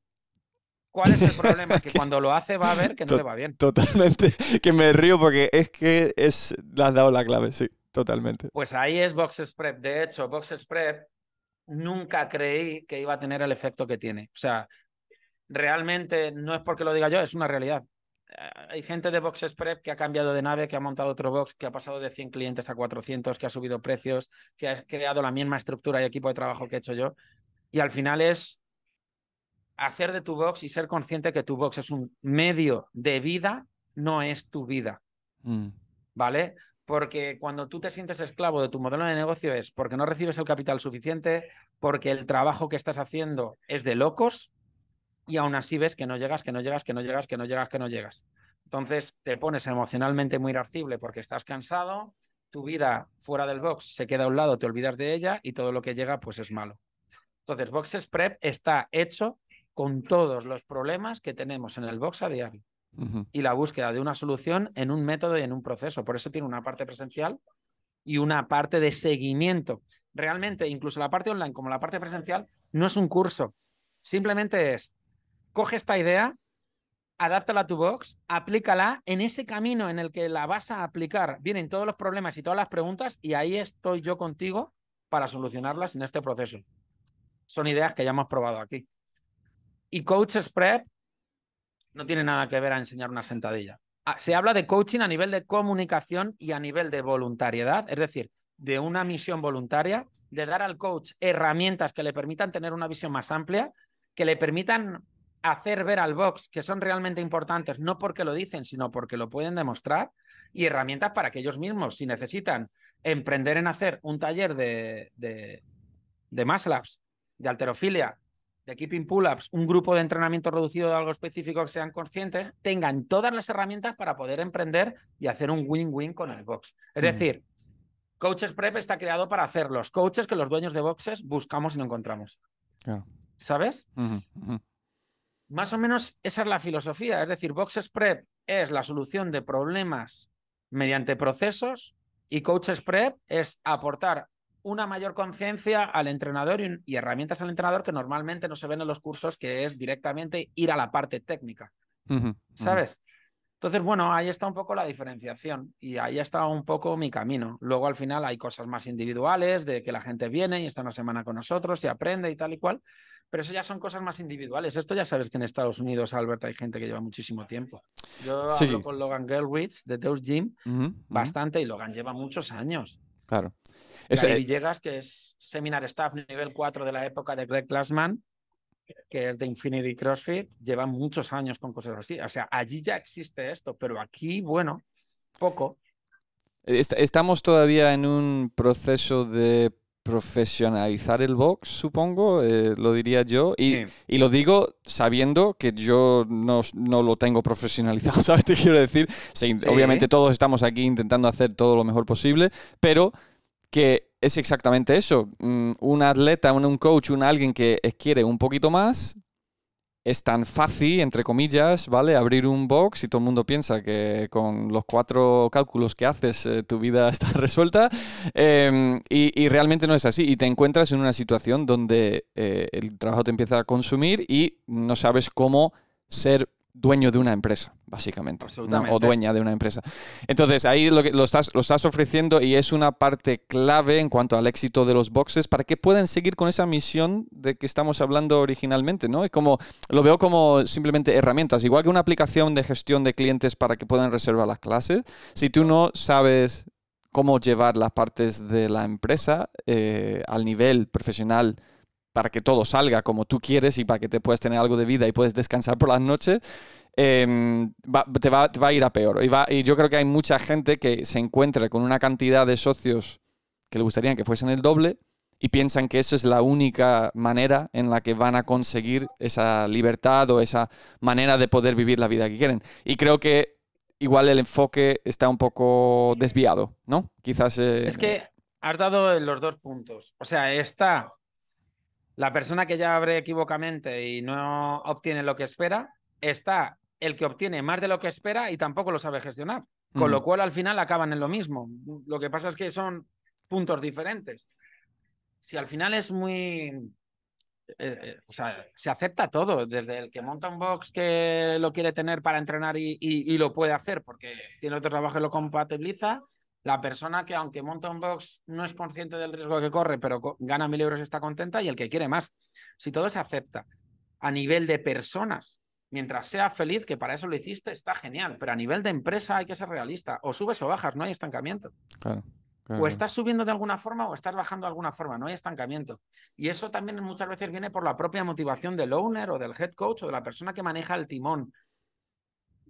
¿Cuál es el problema? Que cuando lo hace va a ver que no le va bien. Totalmente. Que me río porque es que es, le has dado la clave, sí, totalmente. Pues ahí es Box Prep. De hecho, Box Prep nunca creí que iba a tener el efecto que tiene. O sea, realmente no es porque lo diga yo, es una realidad. Eh, hay gente de Box Prep que ha cambiado de nave, que ha montado otro box, que ha pasado de 100 clientes a 400, que ha subido precios, que ha creado la misma estructura y equipo de trabajo que he hecho yo. Y al final es hacer de tu box y ser consciente que tu box es un medio de vida, no es tu vida. Mm. ¿Vale? Porque cuando tú te sientes esclavo de tu modelo de negocio es porque no recibes el capital suficiente, porque el trabajo que estás haciendo es de locos y aún así ves que no llegas, que no llegas, que no llegas, que no llegas, que no llegas. Entonces te pones emocionalmente muy irascible porque estás cansado, tu vida fuera del box se queda a un lado, te olvidas de ella y todo lo que llega pues es malo. Entonces, Boxes Prep está hecho con todos los problemas que tenemos en el box a diario. y la búsqueda de una solución en un método y en un proceso. Por eso tiene una parte presencial y una parte de seguimiento. Realmente, incluso la parte online como la parte presencial, no es un curso. Simplemente es, coge esta idea, adáptala a tu box, aplícala en ese camino en el que la vas a aplicar. Vienen todos los problemas y todas las preguntas y ahí estoy yo contigo para solucionarlas en este proceso. Son ideas que ya hemos probado aquí. Y Coaches Prep no tiene nada que ver a enseñar una sentadilla. Ah, se habla de coaching a nivel de comunicación y a nivel de voluntariedad, es decir, de una misión voluntaria, de dar al coach herramientas que le permitan tener una visión más amplia, que le permitan hacer ver al box que son realmente importantes, no porque lo dicen, sino porque lo pueden demostrar, y herramientas para que ellos mismos, si necesitan emprender en hacer un taller de, de, de muscle de alterofilia, de keeping pull-ups, un grupo de entrenamiento reducido de algo específico que sean conscientes, tengan todas las herramientas para poder emprender y hacer un win-win con el box. Es decir, Coaches Prep está creado para hacer los coaches que los dueños de boxes buscamos y no encontramos. ¿Sabes? Más o menos esa es la filosofía. Es decir, Boxes Prep es la solución de problemas mediante procesos y Coaches Prep es aportar una mayor conciencia al entrenador y, herramientas al entrenador que normalmente no se ven en los cursos, que es directamente ir a la parte técnica. ¿Sabes? Entonces, bueno, ahí está un poco la diferenciación y ahí está un poco mi camino. Luego al final hay cosas más individuales, de que la gente viene y está una semana con nosotros y aprende y tal y cual, pero eso ya son cosas más individuales. Esto ya sabes que en Estados Unidos, Albert, hay gente que lleva muchísimo tiempo. Yo hablo con Logan Gelwitz de Deus Gym bastante y Logan lleva muchos años. Claro. Eso, eh, Villegas, que es Seminar Staff nivel 4 de la época de Greg Glassman, que es de Infinity CrossFit, lleva muchos años con cosas así. O sea, allí ya existe esto, pero aquí, bueno, poco. Estamos todavía en un proceso de profesionalizar el box, supongo, eh, lo diría yo. Y, y, lo digo sabiendo que yo no, no, lo tengo profesionalizado, ¿sabes? Te quiero decir. Obviamente todos estamos aquí intentando hacer todo lo mejor posible, pero que es exactamente eso. Mm, un atleta, un coach, un alguien que quiere un poquito más, es tan fácil, entre comillas, ¿vale? Abrir un box y todo el mundo piensa que con los cuatro cálculos que haces eh, tu vida está resuelta em, y, realmente no es así. Y te encuentras en una situación donde eh, el trabajo te empieza a consumir y no sabes cómo ser dueño de una empresa, básicamente. O dueña de una empresa. Entonces, ahí lo, que, lo, estás, lo estás ofreciendo y es una parte clave en cuanto al éxito de los boxes para que puedan seguir con esa misión de que estamos hablando originalmente, ¿no? Es como, lo veo como simplemente herramientas, igual que una aplicación de gestión de clientes para que puedan reservar las clases. Si tú no sabes cómo llevar las partes de la empresa eh, al nivel profesional, para que todo salga como tú quieres y para que te puedas tener algo de vida y puedes descansar por las noches, em, te, va, a ir a peor. Y, y yo creo que hay mucha gente que se encuentra con una cantidad de socios que le gustaría que fuesen el doble y piensan que esa es la única manera en la que van a conseguir esa libertad o esa manera de poder vivir la vida que quieren. Y creo que igual el enfoque está un poco desviado, ¿no? Quizás... Eh, es que has dado los dos puntos. O sea, está la persona que ya abre equivocamente y no obtiene lo que espera, está el que obtiene más de lo que espera y tampoco lo sabe gestionar. Con lo cual al final acaban en lo mismo. Lo que pasa es que son puntos diferentes. Si al final es muy... Eh, eh, o sea, se acepta todo, desde el que monta un box que lo quiere tener para entrenar y, y lo puede hacer porque tiene otro trabajo y lo compatibiliza, la persona que aunque monta un box no es consciente del riesgo que corre, pero gana mil euros está contenta y el que quiere más. Si todo se acepta a nivel de personas, mientras sea feliz, que para eso lo hiciste, está genial, pero a nivel de empresa hay que ser realista. O subes o bajas, no hay estancamiento. O estás subiendo de alguna forma o estás bajando de alguna forma, no hay estancamiento. Y eso también muchas veces viene por la propia motivación del owner o del head coach o de la persona que maneja el timón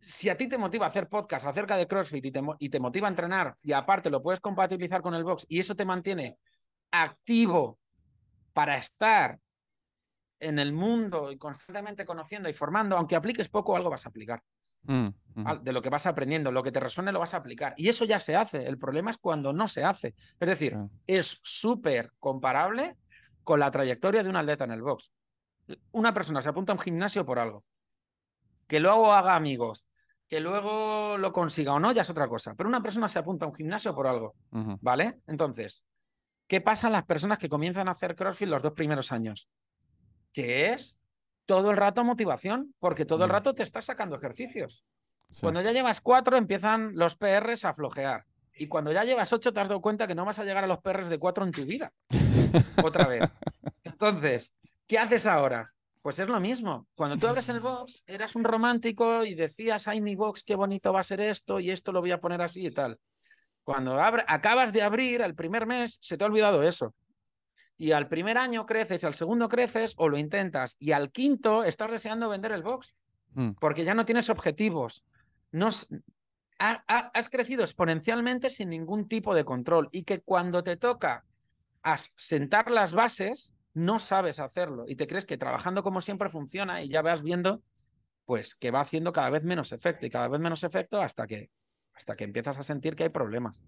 si a ti te motiva hacer podcast acerca de CrossFit y te, motiva a entrenar y aparte lo puedes compatibilizar con el box y eso te mantiene activo para estar en el mundo y constantemente conociendo y formando, aunque apliques poco, algo vas a aplicar. Mm, de lo que vas aprendiendo, lo que te resuene lo vas a aplicar. Y eso ya se hace. El problema es cuando no se hace. Es decir, es súper comparable con la trayectoria de un atleta en el box. Una persona se apunta a un gimnasio por algo. Que luego haga amigos, Que luego lo consiga o no, ya es otra cosa. Pero una persona se apunta a un gimnasio por algo. ¿vale? Entonces, ¿qué pasa en las personas que comienzan a hacer CrossFit los dos primeros años? Que es todo el rato motivación, porque todo el rato te estás sacando ejercicios. Sí. Cuando ya llevas cuatro, empiezan los PRs a flojear. Y cuando ya llevas ocho, te has dado cuenta que no vas a llegar a los PRs de cuatro en tu vida. Otra vez. Entonces, ¿qué haces ahora? Pues es lo mismo. Cuando tú abres el box, eras un romántico y decías, ay, mi box, qué bonito va a ser esto y esto lo voy a poner así y tal. Cuando acabas de abrir, al primer mes, se te ha olvidado eso. Y al primer año creces, al segundo creces o lo intentas. Y al quinto estás deseando vender el box Mm. porque ya no tienes objetivos. No, s- ha- ha- has crecido exponencialmente sin ningún tipo de control y que cuando te toca as- sentar las bases, no sabes hacerlo y te crees que trabajando como siempre funciona y ya vas viendo pues que va haciendo cada vez menos efecto y cada vez menos efecto hasta que, hasta que empiezas a sentir que hay problemas.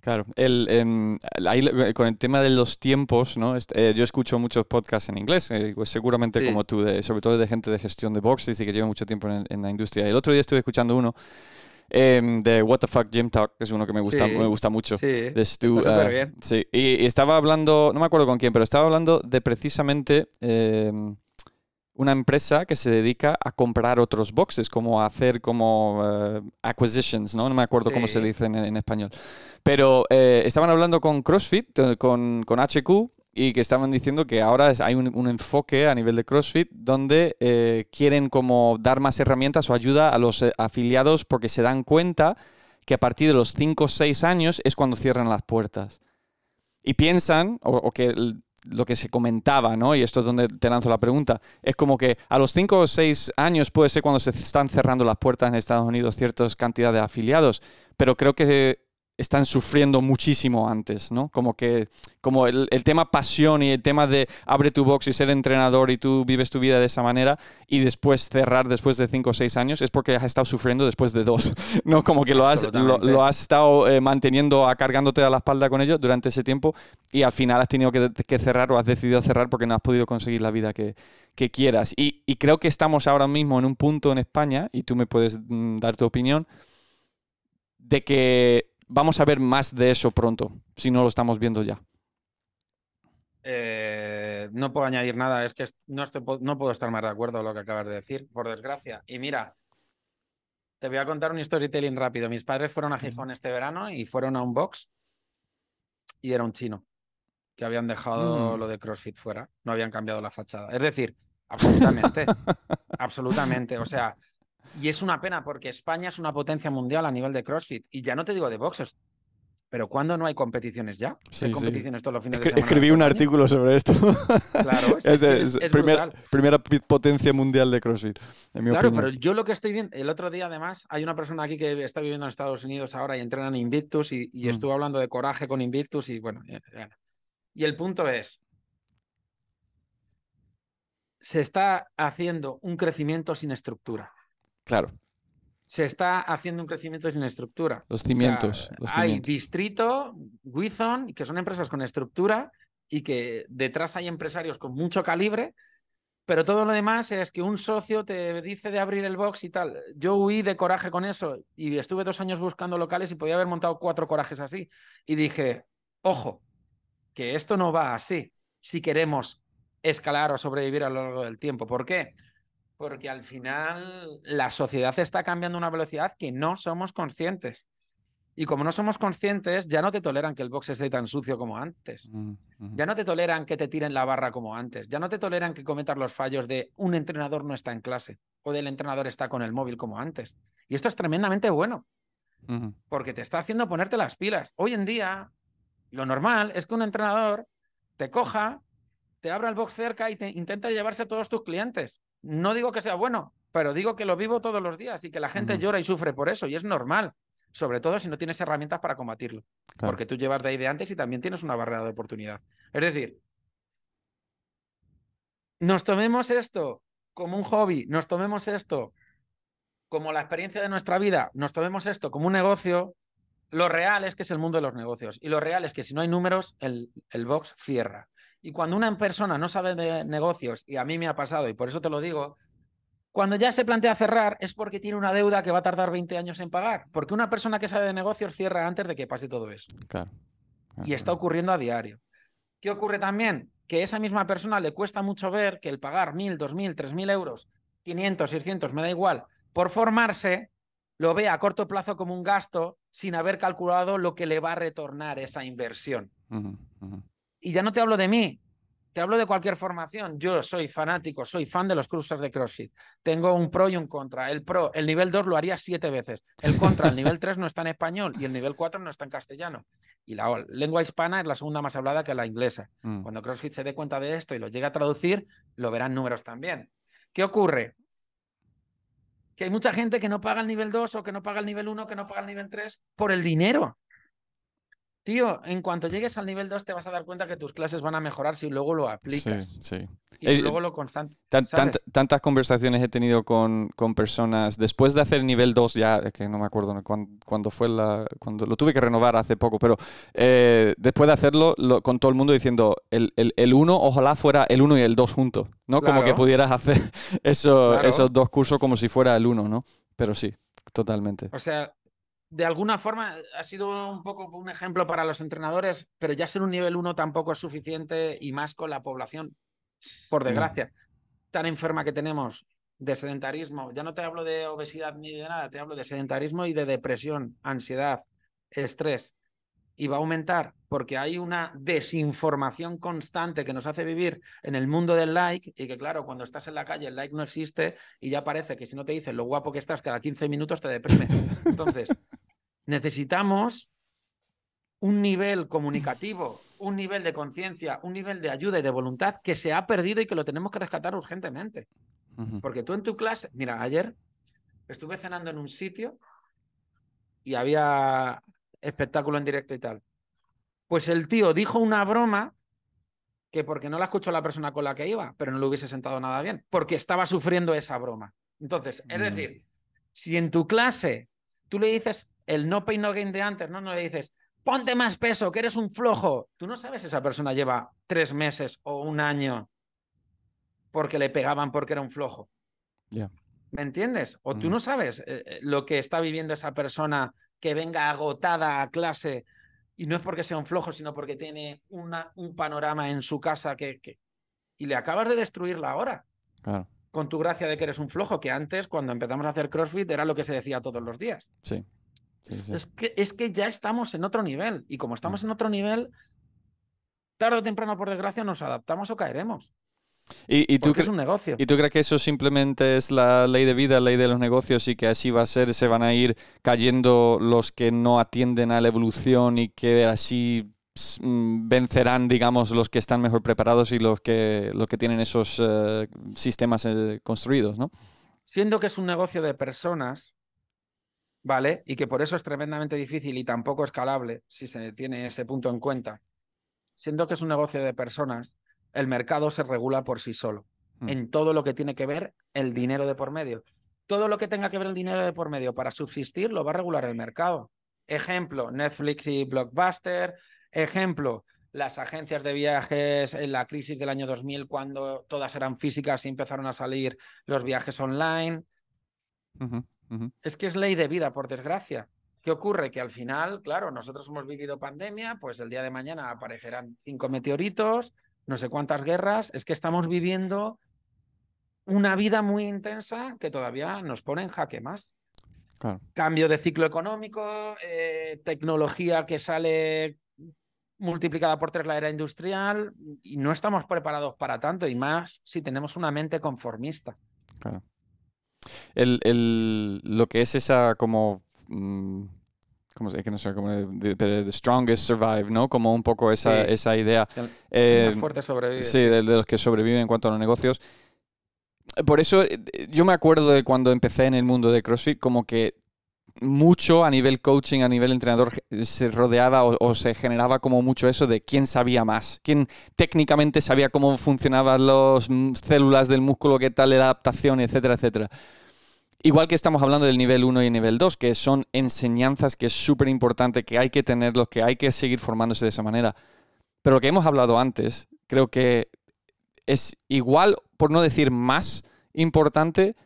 Claro, el, em, ahí le- con el tema de los tiempos, ¿no? Eh, yo escucho muchos podcasts en inglés, eh, pues seguramente Sí. como tú, de- sobre todo de gente de gestión de boxes y que lleva mucho tiempo en, en la industria. El otro día estuve escuchando uno em, de What the Fuck Gym Talk, que es uno que me gusta, Sí. me gusta mucho. Sí, de Stu, está eh, superbién. sí, y, y estaba hablando, no me acuerdo con quién, pero estaba hablando de precisamente em, una empresa que se dedica a comprar otros boxes, como a hacer como eh, acquisitions, ¿no? No me acuerdo cómo se dice en, en español. Pero eh, estaban hablando con CrossFit, eh, con, con HQ, y que estaban diciendo que ahora hay un, enfoque a nivel de CrossFit donde eh, quieren como dar más herramientas o ayuda a los eh, afiliados porque se dan cuenta que a partir de los 5 o 6 años es cuando cierran las puertas. Y piensan, o, que lo que se comentaba, ¿no? Y esto es donde te lanzo la pregunta, es como que a los 5 o 6 años puede ser cuando se están cerrando las puertas en Estados Unidos ciertas cantidades de afiliados, pero creo que están sufriendo muchísimo antes, ¿no? Como que como el, el tema pasión y el tema de abre tu box y ser entrenador y tú vives tu vida de esa manera y después cerrar después de 5 o 6 años es porque has estado sufriendo después de dos, ¿no? Como que lo has, lo, has estado eh, manteniendo, cargándote a la espalda con ello durante ese tiempo y al final has tenido que, que cerrar o has decidido cerrar porque no has podido conseguir la vida que, que quieras. Y, y creo que estamos ahora mismo en un punto en España, y tú me puedes mm, dar tu opinión, de que vamos a ver más de eso pronto, si no lo estamos viendo ya. Eh, no puedo añadir nada, es que no, estoy no puedo estar más de acuerdo con lo que acabas de decir, por desgracia. Y mira, te voy a contar un storytelling rápido. Mis padres fueron a Gijón este verano y fueron a un box y era un chino que habían dejado Mm. lo de CrossFit fuera, no habían cambiado la fachada. Es decir, absolutamente, absolutamente. O sea, y es una pena porque España es una potencia mundial a nivel de CrossFit y ya no te digo de boxes. Pero ¿cuándo no hay competiciones ya? Sí, hay sí. competiciones todos los fines de semana. Escribí un artículo sobre esto. Claro, es, es, primera potencia mundial de CrossFit, en mi Claro, opinión. pero yo lo que estoy viendo, el otro día además, hay una persona aquí que está viviendo en Estados Unidos ahora y entrena en Invictus y, y Mm. estuvo hablando de coraje con Invictus y bueno, ya- ya. y el punto es, se está haciendo un crecimiento sin estructura. Claro, Se está haciendo un crecimiento sin estructura. los O sea, cimientos. los hay cimientos. Distrito, Withon, que son empresas con estructura y que detrás hay empresarios con mucho calibre, pero todo lo demás es que un socio te dice de abrir el box y tal. Yo huí de coraje con eso y estuve dos años buscando locales y podía haber montado cuatro corajes así. Y dije, ojo, que esto no va así si queremos escalar o sobrevivir a lo largo del tiempo. ¿Por qué? Porque al final la sociedad está cambiando a una velocidad que no somos conscientes. Y como no somos conscientes, ya no te toleran que el box esté tan sucio como antes. Mm. Ya no te toleran que te tiren la barra como antes. Ya no te toleran que cometas los fallos de un entrenador no está en clase o del entrenador está con el móvil como antes. Y esto es tremendamente bueno porque te está haciendo ponerte las pilas. Hoy en día, lo normal es que un entrenador te coja, te abra el box cerca y te intenta llevarse a todos tus clientes. No digo que sea bueno, pero digo que lo vivo todos los días y que la gente llora y sufre por eso y es normal. Sobre todo si no tienes herramientas para combatirlo. Claro. Porque tú llevas de ahí de antes y también tienes una barrera de oportunidad. Es decir, nos tomemos esto como un hobby, nos tomemos esto como la experiencia de nuestra vida, nos tomemos esto como un negocio, lo real es que es el mundo de los negocios. Y lo real es que si no hay números, el, el box cierra. Y cuando una persona no sabe de negocios, y a mí me ha pasado, y por eso te lo digo, Cuando ya se plantea cerrar es porque tiene una deuda que va a tardar 20 años en pagar. Porque una persona que sabe de negocios cierra antes de que pase todo eso. Claro. Y está ocurriendo a diario. ¿Qué ocurre también? Que a esa misma persona le cuesta mucho ver que el pagar 1.000, 2.000, 3.000 euros, 500, 600, me da igual, por formarse, lo ve a corto plazo como un gasto sin haber calculado lo que le va a retornar esa inversión. Y ya no te hablo de mí, te hablo de cualquier formación. Yo soy fanático, soy fan de los cursos de CrossFit. Tengo un pro y un contra. El pro, el nivel 2 lo haría siete veces. El contra, el nivel 3 no está en español y el nivel 4 no está en castellano. Y la lengua hispana es la segunda más hablada que la inglesa. Mm. Cuando CrossFit se dé cuenta de esto y lo llegue a traducir, lo verán números también. ¿Qué ocurre? Que hay mucha gente que no paga el nivel 2 o que no paga el nivel 1, que no paga el nivel 3 por el dinero. Tío, en cuanto llegues al nivel 2 te vas a dar cuenta que tus clases van a mejorar si luego lo Sí, aplicas. sí. Y Eh, luego lo constante. Tan- ¿sabes? tant- tantas conversaciones he tenido con, con personas después de hacer nivel 2 ya, es que no me acuerdo cuándo, cuándo fue la, cuando lo tuve que renovar hace poco, pero eh, después de hacerlo lo- con todo el mundo diciendo el, el, el 1 ojalá fuera el 1 y el 2 juntos, ¿no? Como que pudieras hacer eso- Claro. esos dos cursos como si fuera el 1, ¿no? Pero sí, totalmente. O sea, de alguna forma ha sido un poco un ejemplo para los entrenadores, pero ya ser un nivel 1 tampoco es suficiente y más con la población, por desgracia, tan enferma que tenemos de sedentarismo. Ya no te hablo de obesidad ni de nada, te hablo de sedentarismo y de depresión, ansiedad, estrés. Y va a aumentar porque hay una desinformación constante que nos hace vivir en el mundo del like y que claro, cuando estás en la calle el like no existe y ya parece que si no te dicen lo guapo que estás cada 15 minutos te deprime. Entonces, necesitamos un nivel comunicativo, un nivel de conciencia, un nivel de ayuda y de voluntad que se ha perdido y que lo tenemos que rescatar urgentemente. Porque tú en tu clase, mira, ayer estuve cenando en un sitio y había espectáculo en directo y tal. Pues el tío dijo una broma que porque no la escuchó la persona con la que iba, pero no le hubiese sentado nada bien, porque estaba sufriendo esa broma. Entonces, es decir, si en tu clase tú le dices el no pain no gain de antes, no, no le dices, ponte más peso, que eres un flojo. Tú no sabes si esa persona lleva tres meses o un año porque le pegaban porque era un flojo. Ya. ¿Me entiendes? O tú Ujú. no sabes eh, eh, lo que está viviendo esa persona que venga agotada a clase y no es porque sea un flojo, sino porque tiene una, un panorama en su casa que, que- y le acabas de destruirla ahora Claro, con tu gracia de que eres un flojo, que antes cuando empezamos a hacer CrossFit era lo que se decía todos los días. sí. Sí, Es- sí. Es, que, es que ya estamos en otro nivel y como estamos Mm. en otro nivel, tarde o temprano, por desgracia, nos adaptamos o caeremos. ¿Y, y tú es un negocio. ¿Y tú crees que eso simplemente es la ley de vida, ley de los negocios y que así va a ser? ¿Se van a ir cayendo los que no atienden a la evolución y que así vencerán, digamos, los que están mejor preparados y los que, los que tienen esos eh, sistemas eh, construidos, ¿no? siendo que es un negocio de personas, ¿vale? Y que por eso es tremendamente difícil y tampoco escalable, si se tiene ese punto en cuenta. Siendo que es un negocio de personas, el mercado se regula por sí solo, Mm. en todo lo que tiene que ver el dinero de por medio. Todo lo que tenga que ver el dinero de por medio para subsistir lo va a regular el mercado. Ejemplo, Netflix y Blockbuster. Ejemplo, las agencias de viajes en la crisis del año 2000, cuando todas eran físicas y empezaron a salir los viajes online. Es que es ley de vida, por desgracia. ¿Qué ocurre? Que al final, claro, nosotros hemos vivido pandemia, pues el día de mañana aparecerán cinco meteoritos, no sé cuántas guerras. Es que estamos viviendo una vida muy intensa que todavía nos pone en jaque más. Claro. Cambio de ciclo económico, eh, tecnología que sale multiplicada por tres la era industrial y no estamos preparados para tanto y más si tenemos una mente conformista. Claro. El, el- lo que es esa como... mm, ¿Cómo se que no sé, de the strongest survive, ¿no? Como un poco esa, Sí. esa idea. El- Eh, Más fuerte sobrevive. Sí, de, de los que sobreviven en cuanto a los negocios. Por eso eh, yo me acuerdo de cuando empecé en el mundo de CrossFit, como que mucho a nivel coaching, a nivel entrenador, se rodeaba o, o se generaba como mucho eso de quién sabía más, quién técnicamente sabía cómo funcionaban las células del músculo, qué tal la adaptación, etcétera, etcétera. Igual que estamos hablando del nivel 1 y nivel 2, que son enseñanzas que es súper importante, que hay que tenerlos, que hay que seguir formándose de esa manera. Pero lo que hemos hablado antes, creo que es igual, por no decir más importante,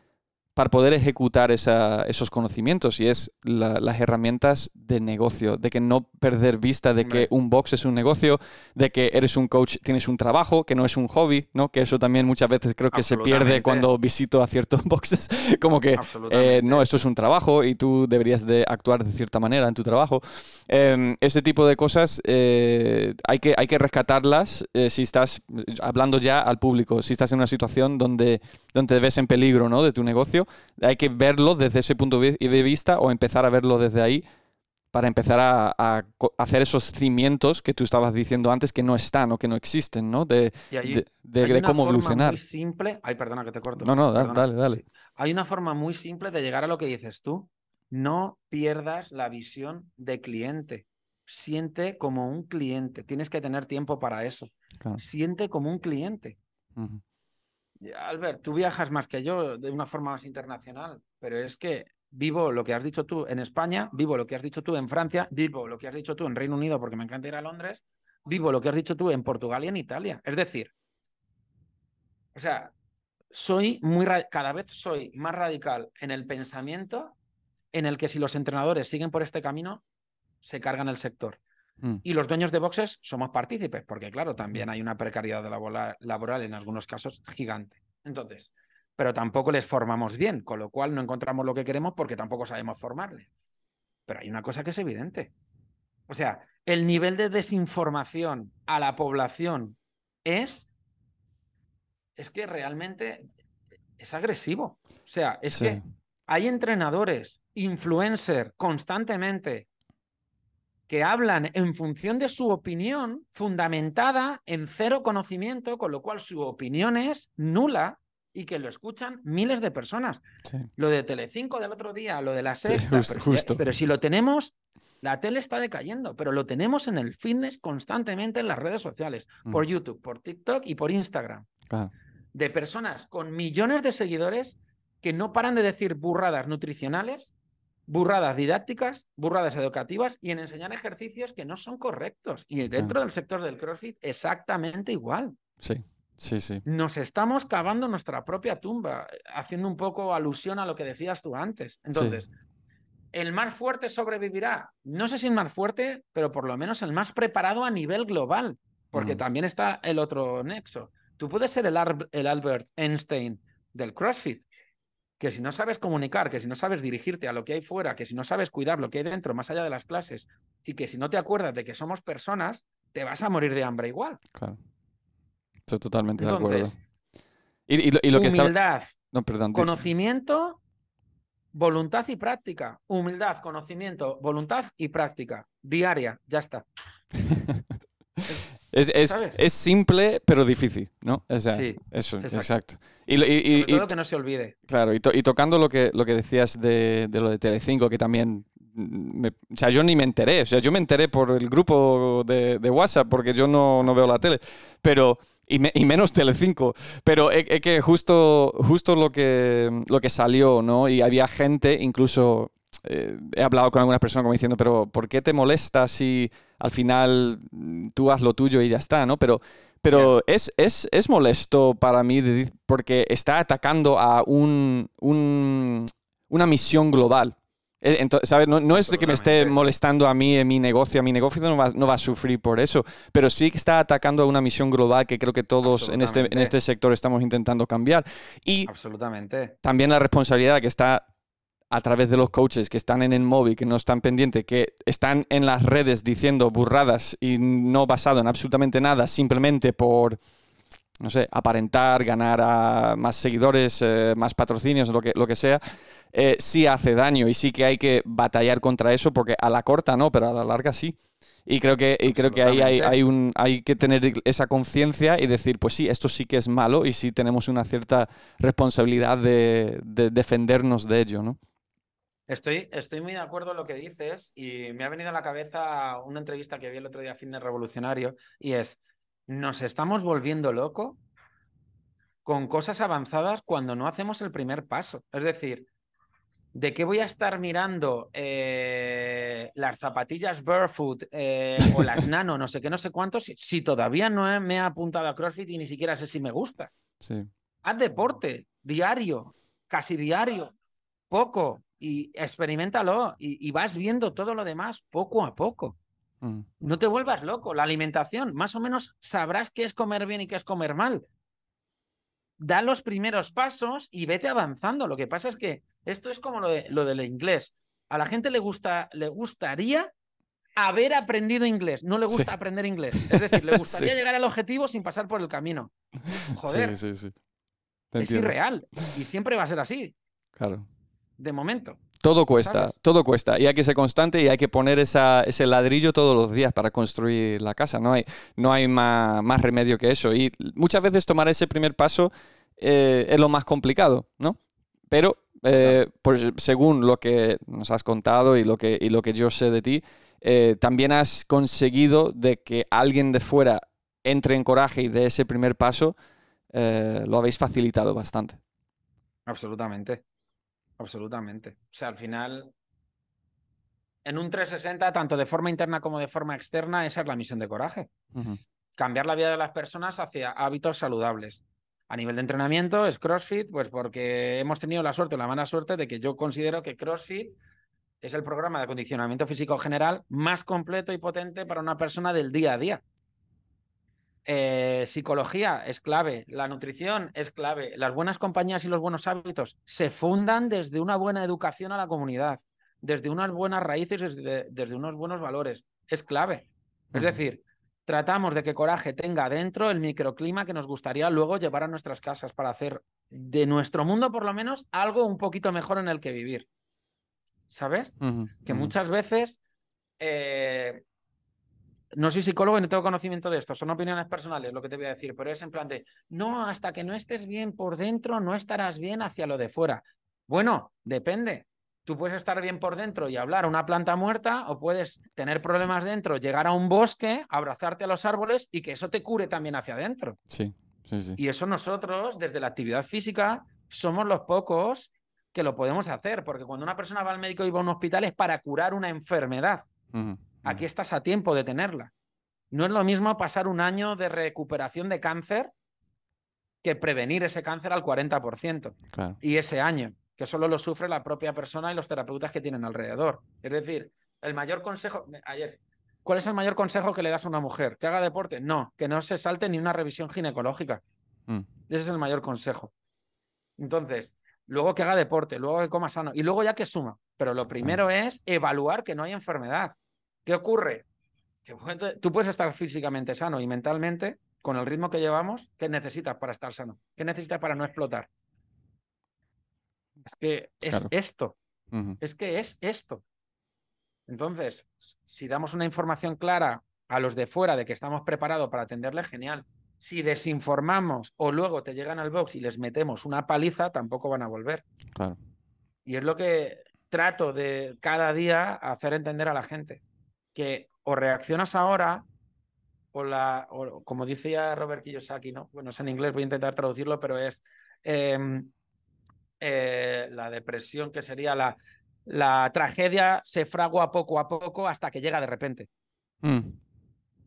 para poder ejecutar esa- esos conocimientos y es la- las herramientas de negocio, de que no perder vista de que un box es un negocio, de que eres un coach, tienes un trabajo, que no es un hobby, ¿no? Que eso también muchas veces creo que se pierde cuando visito a ciertos boxes, como que eh, no, esto es un trabajo y tú deberías de actuar de cierta manera en tu trabajo. Eh, ese tipo de cosas eh, hay, que, hay que rescatarlas eh, si estás eh, hablando ya al público, si estás en una situación donde, donde te ves en peligro ¿no? de tu negocio, hay que verlo desde ese punto de vista o empezar a verlo desde ahí para empezar a, hacer esos cimientos que tú estabas diciendo antes que no están o que no existen, ¿no? De, hay- de- de- hay de una cómo forma evolucionar. Muy simple. Ay, perdona que te corto. No, no, da- dale, dale. Sí. Hay una forma muy simple de llegar a lo que dices tú. No pierdas la visión de cliente. Siente como un cliente. Tienes que tener tiempo para eso. Claro. Siente como un cliente. Albert, tú viajas más que yo de una forma más internacional, pero es que vivo lo que has dicho tú en España, vivo lo que has dicho tú en Francia, vivo lo que has dicho tú en Reino Unido porque me encanta ir a Londres, vivo lo que has dicho tú en Portugal y en Italia. Es decir, o sea, soy muy cada vez soy más radical en el pensamiento en el que si los entrenadores siguen por este camino, se cargan el sector. Mm. Y los dueños de boxes somos partícipes, porque claro, también hay una precariedad laboral, laboral en algunos casos gigante. Entonces, pero tampoco les formamos bien, con lo cual no encontramos lo que queremos porque tampoco sabemos formarle. Pero hay una cosa que es evidente. O sea, el nivel de desinformación a la población es, es que realmente es agresivo. O sea, es Sí. que hay entrenadores, influencers constantemente que hablan en función de su opinión fundamentada en cero conocimiento, con lo cual su opinión es nula y que lo escuchan miles de personas. Sí. Lo de Telecinco del otro día, lo de la Sí, sexta, justo- pero, si- justo. pero si lo tenemos, la tele está decayendo, pero lo tenemos en el fitness constantemente en las redes sociales, por Mm. YouTube, por TikTok y por Instagram Claro. de personas con millones de seguidores que no paran de decir burradas nutricionales, burradas didácticas, burradas educativas y en enseñar ejercicios que no son correctos. Y dentro del sector del CrossFit exactamente igual. Sí, sí, sí. Nos estamos cavando nuestra propia tumba, haciendo un poco alusión a lo que decías tú antes. Entonces, ¿el más fuerte sobrevivirá? No sé si el más fuerte, pero por lo menos el más preparado a nivel global, porque también está el otro nexo. Tú puedes ser el, Ar- el Albert Einstein del CrossFit, que si no sabes comunicar, que si no sabes dirigirte a lo que hay fuera, que si no sabes cuidar lo que hay dentro, más allá de las clases, y que si no te acuerdas de que somos personas, te vas a morir de hambre igual. Claro. Estoy totalmente de acuerdo. Y, y lo, y lo que está... humildad, No, perdón. Conocimiento, voluntad y práctica. Humildad, conocimiento, voluntad y práctica. Diaria, ya está. Es, es, es simple, pero difícil, ¿no? O sea, Sí, eso, exacto. exacto. Y, y- y- Sobre y- todo que no se olvide. claro, y, to- y tocando lo que, lo que decías de, de lo de Telecinco, que también... mm, me- o sea, yo ni me enteré. O sea, yo me enteré por el grupo de, de WhatsApp porque yo no, no veo la tele. Pero... Y, me- menos Telecinco. Pero es, es que justo, justo lo, que, lo que salió, ¿no? Y había gente, incluso eh, he hablado con algunas personas como diciendo, pero ¿por qué te molesta si al final mm, tú haz lo tuyo y ya está, ¿no? Pero, pero es, es, es molesto para mí de porque está atacando a un, un- una misión global. Eh, ento- ¿sabes? No, no es de que me esté molestando a mí en mi negocio, a mi negocio no va, no va a sufrir por eso, pero sí que está atacando a una misión global que creo que todos en este, en este sector estamos intentando cambiar. Y Absolutamente. también la responsabilidad que está a través de los coaches que están en el móvil, que no están pendientes, que están en las redes diciendo burradas y no basado en absolutamente nada, simplemente por, no sé, aparentar, ganar a más seguidores, eh, más patrocinios, lo que, lo que sea, eh, sí hace daño y sí que hay que batallar contra eso porque a la corta no, pero a la larga sí. Y creo que, y creo que ahí hay, hay, un, hay que tener esa conciencia y decir, pues sí, esto sí que es malo y sí tenemos una cierta responsabilidad de, de defendernos de ello, ¿no? Estoy, estoy muy de acuerdo en lo que dices y me ha venido a la cabeza una entrevista que vi el otro día a Fitness Revolucionario y es, nos estamos volviendo loco con cosas avanzadas cuando no hacemos el primer paso. Es decir, ¿de qué voy a estar mirando eh, las zapatillas Barefoot eh, o las Nano, no sé qué, no sé cuántos, si, si todavía no he- me he apuntado a CrossFit y ni siquiera sé si me gusta? Sí. Haz deporte diario. casi diario, poco, y experimentalo y, y vas viendo todo lo demás poco a poco. Mm. No te vuelvas loco. La alimentación, más o menos sabrás qué es comer bien y qué es comer mal. Da los primeros pasos y vete avanzando. Lo que pasa es que esto es como lo, de, lo del inglés. A la gente le, gusta, le gustaría haber aprendido inglés. No le gusta Sí. aprender inglés. Es decir, le gustaría Sí. llegar al objetivo sin pasar por el camino. Joder, Sí, sí, sí. Te es irreal. Y siempre va a ser así, Claro. De momento. Todo cuesta, ¿Sabes? todo cuesta. Y hay que ser constante y hay que poner esa, ese ladrillo todos los días para construir la casa. No hay, no hay más, más remedio que eso. Y muchas veces tomar ese primer paso eh, es lo más complicado, ¿no? Pero eh, pues, según lo que nos has contado y lo que, y lo que yo sé de ti, eh, también has conseguido de que alguien de fuera entre en coraje y dé ese primer paso. lo habéis facilitado bastante. Absolutamente. Absolutamente. O sea, al final, en un 360, tanto de forma interna como de forma externa, esa es la misión de Coraje. Cambiar la vida de las personas hacia hábitos saludables. A nivel de entrenamiento es CrossFit, pues porque hemos tenido la suerte o la mala suerte de que yo considero que CrossFit es el programa de acondicionamiento físico general más completo y potente para una persona del día a día. Eh, psicología es clave, la nutrición es clave, las buenas compañías y los buenos hábitos se fundan desde una buena educación a la comunidad, desde unas buenas raíces, desde, desde unos buenos valores. Es clave. Es decir, tratamos de que Coraje tenga dentro el microclima que nos gustaría luego llevar a nuestras casas para hacer de nuestro mundo, por lo menos, algo un poquito mejor en el que vivir. ¿Sabes? Que muchas veces eh, no soy psicólogo y no tengo conocimiento de esto, son opiniones personales lo que te voy a decir, pero es en plan de, no, hasta que no estés bien por dentro, no estarás bien hacia lo de fuera. Bueno, depende. Tú puedes estar bien por dentro y hablar a una planta muerta o puedes tener problemas dentro, llegar a un bosque, abrazarte a los árboles y que eso te cure también hacia adentro. Sí, sí, sí. Y eso nosotros, desde la actividad física, somos los pocos que lo podemos hacer, porque cuando una persona va al médico y va a un hospital es para curar una enfermedad. Aquí estás a tiempo de tenerla. No es lo mismo pasar un año de recuperación de cáncer que prevenir ese cáncer al 40%. Claro. Y ese año, que solo lo sufre la propia persona y los terapeutas que tienen alrededor. Es decir, el mayor consejo, ayer, ¿cuál es el mayor consejo que le das a una mujer? ¿Que haga deporte? No, que no se salte ni una revisión ginecológica. Mm, Ese es el mayor consejo. Entonces, luego que haga deporte, luego que coma sano y luego ya que suma. Pero lo primero es evaluar que no hay enfermedad. ¿Qué ocurre? Que tú puedes estar físicamente sano y mentalmente con el ritmo que llevamos. ¿Qué necesitas para estar sano? ¿Qué necesitas para no explotar? Es que es Claro. esto, es que es esto. Entonces, si damos una información clara a los de fuera de que estamos preparados para atenderles, genial. Si desinformamos o luego te llegan al box y les metemos una paliza, tampoco van a volver. Claro. Y es lo que trato de cada día hacer entender a la gente. Que o reaccionas ahora, o la, o como decía Robert Kiyosaki, ¿no? Bueno, es en inglés, voy a intentar traducirlo, pero es em, eh, la depresión, que sería la, la tragedia se fragua poco a poco hasta que llega de repente. Mm,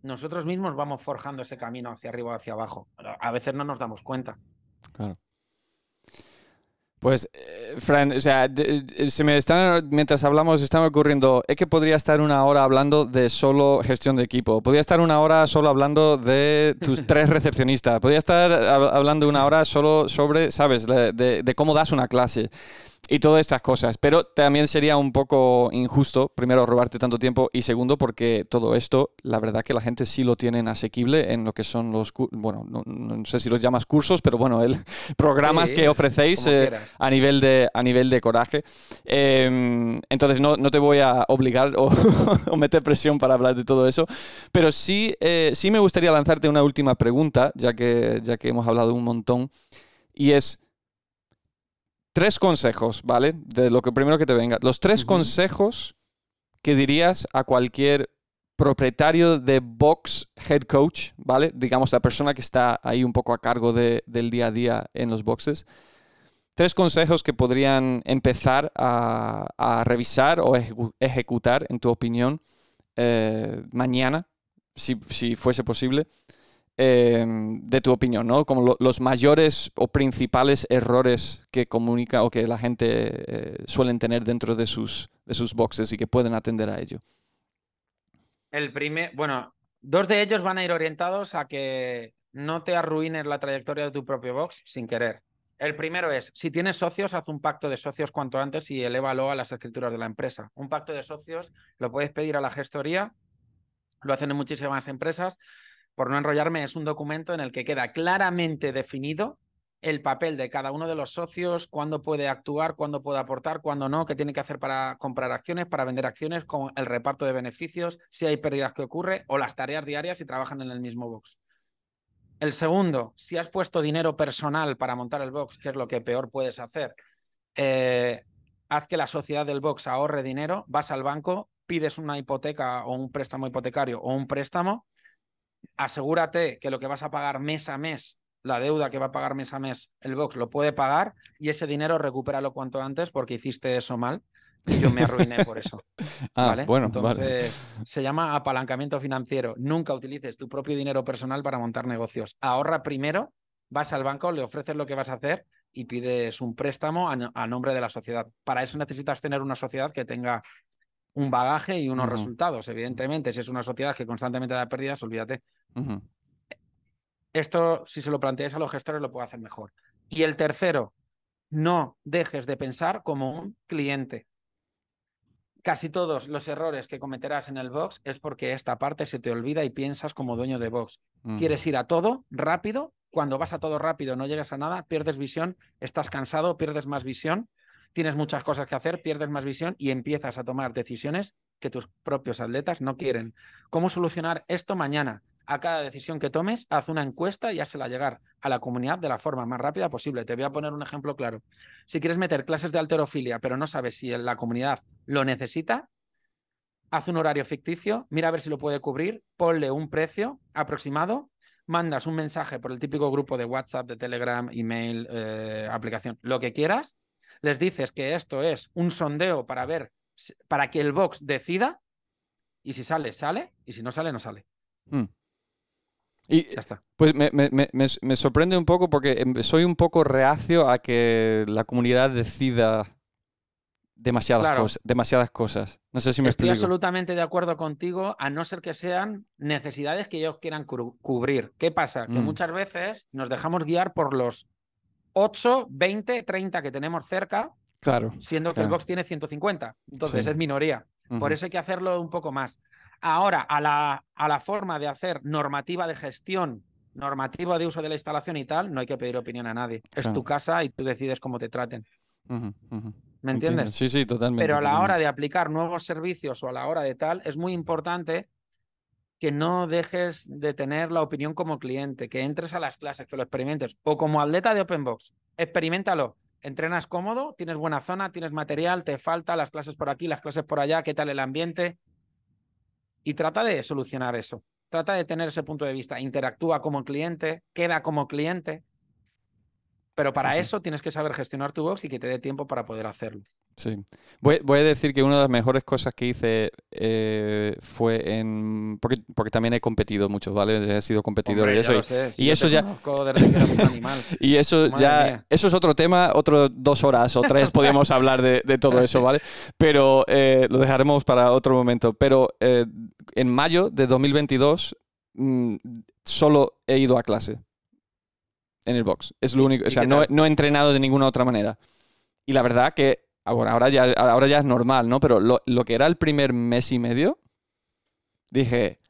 Nosotros mismos vamos forjando ese camino hacia arriba o hacia abajo. A veces no nos damos cuenta. claro. Pues, eh, Fran, o sea, de- de- se me están, mientras hablamos, está me ocurriendo, es que podría estar una hora hablando de solo gestión de equipo, podría estar una hora solo hablando de tus tres recepcionistas, podría estar hab- hablando una hora solo sobre, sabes, de- de cómo das una clase y todas estas cosas, pero también sería un poco injusto, primero, robarte tanto tiempo y segundo, porque todo esto, la verdad que la gente sí lo tienen asequible en lo que son los, bueno, no, no sé si los llamas cursos, pero bueno, el programas Sí, que ofrecéis eh, a nivel de a nivel de coraje. Eh, entonces no, no te voy a obligar o, o meter presión para hablar de todo eso, pero sí, eh, sí me gustaría lanzarte una última pregunta, ya que, ya que hemos hablado un montón, y es tres consejos, ¿vale? De lo que primero que te venga. Los tres consejos que dirías a cualquier propietario de box head coach, ¿vale? Digamos, la persona que está ahí un poco a cargo de- del día a día en los boxes. Tres consejos que podrían empezar a, a revisar o ejecu- ejecutar, en tu opinión, eh, mañana, si, si fuese posible, em, de tu opinión, ¿no? Como los mayores o principales errores que comunica o que la gente eh, suelen tener dentro de sus, de sus boxes y que pueden atender a ello. El primer, bueno, dos de ellos van a ir orientados a que no te arruines la trayectoria de tu propio box sin querer. El primero es, si tienes socios, haz un pacto de socios cuanto antes y elévalo a las escrituras de la empresa. Un pacto de socios lo puedes pedir a la gestoría, lo hacen en muchísimas empresas. Por no enrollarme, es un documento en el que queda claramente definido el papel de cada uno de los socios, cuándo puede actuar, cuándo puede aportar, cuándo no, qué tiene que hacer para comprar acciones, para vender acciones, con el reparto de beneficios, si hay pérdidas que ocurre o las tareas diarias si trabajan en el mismo box. El segundo, si has puesto dinero personal para montar el box, que es lo que peor puedes hacer, eh, haz que la sociedad del box ahorre dinero, vas al banco, pides una hipoteca o un préstamo hipotecario o un préstamo, asegúrate que lo que vas a pagar mes a mes, la deuda que va a pagar mes a mes el box lo puede pagar y ese dinero recupéralo cuanto antes porque hiciste eso mal y yo me arruiné por eso. Ah, bueno, Entonces, se llama apalancamiento financiero. Nunca utilices tu propio dinero personal para montar negocios. Ahorra primero, vas al banco, le ofreces lo que vas a hacer y pides un préstamo a, nombre de la sociedad. Para eso necesitas tener una sociedad que tenga un bagaje y unos resultados. Evidentemente, si es una sociedad que constantemente da pérdidas, olvídate. Esto, si se lo planteáis a los gestores, lo puedo hacer mejor. Y el tercero, no dejes de pensar como un cliente casi todos los errores que cometerás en el box es porque esta parte se te olvida y piensas como dueño de box. Quieres ir a todo rápido, cuando vas a todo rápido no llegas a nada, pierdes visión, estás cansado, pierdes más visión, tienes muchas cosas que hacer, pierdes más visión y empiezas a tomar decisiones que tus propios atletas no quieren. ¿Cómo solucionar esto mañana? a cada decisión que tomes, haz una encuesta y házela llegar a la comunidad de la forma más rápida posible. Te voy a poner un ejemplo claro. Si quieres meter clases de alterofilia, pero no sabes si la comunidad lo necesita, haz un horario ficticio, mira a ver si lo puede cubrir, ponle un precio aproximado, mandas un mensaje por el típico grupo de WhatsApp, de Telegram, email, eh, aplicación, lo que quieras, les dices que esto es un sondeo para ver, para que el box decida, y si sale, sale, y si no sale, no sale. Hmm. Y ya está. Pues me, sorprende un poco porque em, soy un poco reacio a que la comunidad decida demasiadas, cosas, demasiadas cosas. No sé si me Estoy absolutamente de acuerdo contigo, a no ser que sean necesidades que ellos quieran cubrir. ¿Qué pasa? Que mm. muchas veces nos dejamos guiar por los 8, 20, 30 que tenemos cerca, claro, siendo que el box tiene 150. Entonces es minoría. Por eso hay que hacerlo un poco más. Ahora, a la, a la forma de hacer normativa de gestión, normativa de uso de la instalación y tal, no hay que pedir opinión a nadie. Es tu casa y tú decides cómo te traten. ¿Me entiendes? Sí, sí, totalmente. Pero a la hora de aplicar nuevos servicios o a la hora de tal, es muy importante que no dejes de tener la opinión como cliente, que entres a las clases, que lo experimentes. O como atleta de Open Box, experimentalo. Entrenas cómodo, tienes buena zona, tienes material, te falta las clases por aquí, las clases por allá, qué tal el ambiente, y trata de solucionar eso. Trata de tener ese punto de vista. Interactúa como cliente, queda como cliente. Pero para eso tienes que saber gestionar tu box y que te dé tiempo para poder hacerlo. Sí. Voy, a decir que una de las mejores cosas que hice eh, fue en. Porque, porque, también he competido mucho, ¿vale? He sido competidor y eso. y eso ya. y eso ya. Eso es otro tema, otro dos horas o tres podríamos hablar de, todo eso, ¿vale? Pero eh, lo dejaremos para otro momento. Pero eh, en mayo de 2022 mm, solo he ido a clase en el box. Es lo único. O sea, no, no, he entrenado de ninguna otra manera. Y la verdad que ahora, ahora, ya, ahora ya es normal, ¿no? Pero lo, lo que era el primer mes y medio, dije,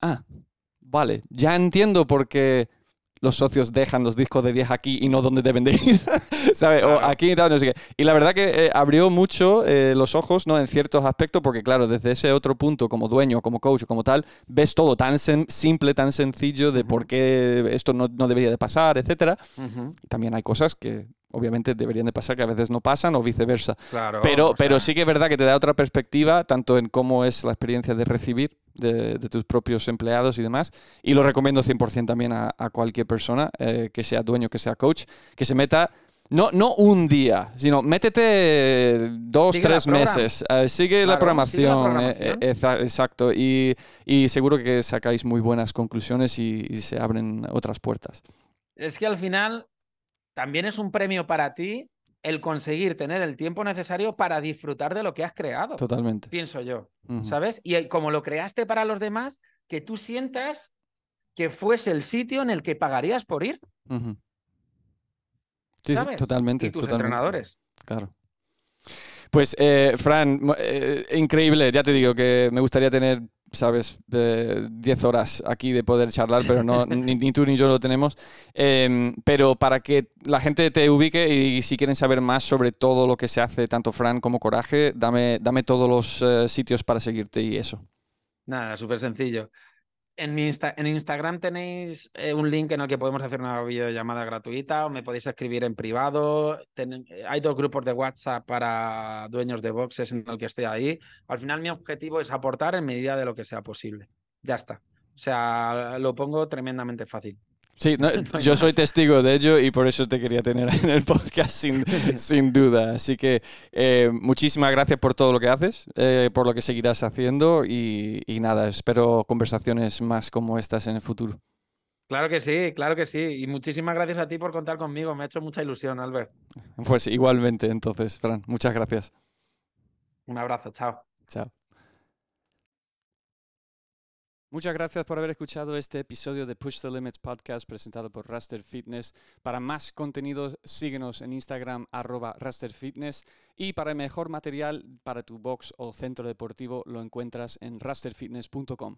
ah, vale, ya entiendo por qué los socios dejan los discos de 10 aquí y no donde deben de ir, ¿sabes? O aquí y tal, no sé qué. Y la verdad que eh, abrió mucho eh, los ojos, ¿no? En ciertos aspectos, porque claro, desde ese otro punto, como dueño, como coach, como tal, ves todo tan simple, tan sencillo de por qué esto no, no, debería de pasar, etcétera. También hay cosas que obviamente deberían de pasar, que a veces no pasan o viceversa. Claro, pero, pero sí que es verdad que te da otra perspectiva, tanto en cómo es la experiencia de recibir de, tus propios empleados y demás. Y lo recomiendo 100% también a, cualquier persona, eh, que sea dueño, que sea coach, que se meta No, no un día, sino métete dos, Sigue tres meses. eh, sigue, la sigue programación. eh, eh, exa- exacto. Y, y seguro que sacáis muy buenas conclusiones y, y se abren otras puertas. Es que al final también es un premio para ti el conseguir tener el tiempo necesario para disfrutar de lo que has creado, Totalmente. pienso yo. ¿sabes? Y como lo creaste para los demás, que tú sientas que fuese el sitio en el que pagarías por ir. Sí, sí, ¿sabes? totalmente. y tus totalmente. entrenadores. Claro. Pues, eh, Fran, eh, increíble. Ya te digo que me gustaría tener, sabes, eh, 10 horas aquí de poder charlar, pero no, ni, ni tú ni yo lo tenemos. Em, pero para que la gente te ubique y si quieren saber más sobre todo lo que se hace, tanto Fran como Coraje, dame, dame todos los eh, sitios para seguirte y eso. Nada, súper sencillo. En, mi en Instagram tenéis eh, un link en el que podemos hacer una videollamada gratuita o me podéis escribir en privado. Eh, hay dos grupos de WhatsApp para dueños de boxes en el que estoy ahí. Al final mi objetivo es aportar en medida de lo que sea posible. Ya está. O sea, lo pongo tremendamente fácil. Sí, no, No hay yo soy testigo de ello y por eso te quería tener en el podcast sin, sin duda. Así que eh, muchísimas gracias por todo lo que haces, eh, por lo que seguirás haciendo y, y nada, espero conversaciones más como estas en el futuro. Claro que sí, claro que sí. Y muchísimas gracias a ti por contar conmigo. Me ha hecho mucha ilusión, Albert. Pues igualmente entonces, Fran, muchas gracias. Un abrazo, chao. Chao. Muchas gracias por haber escuchado este episodio de Push the Limits podcast presentado por Raster Fitness. Para más contenidos, síguenos en Instagram arroba Raster Fitness y para el mejor material para tu box o centro deportivo lo encuentras en rasterfitness.com.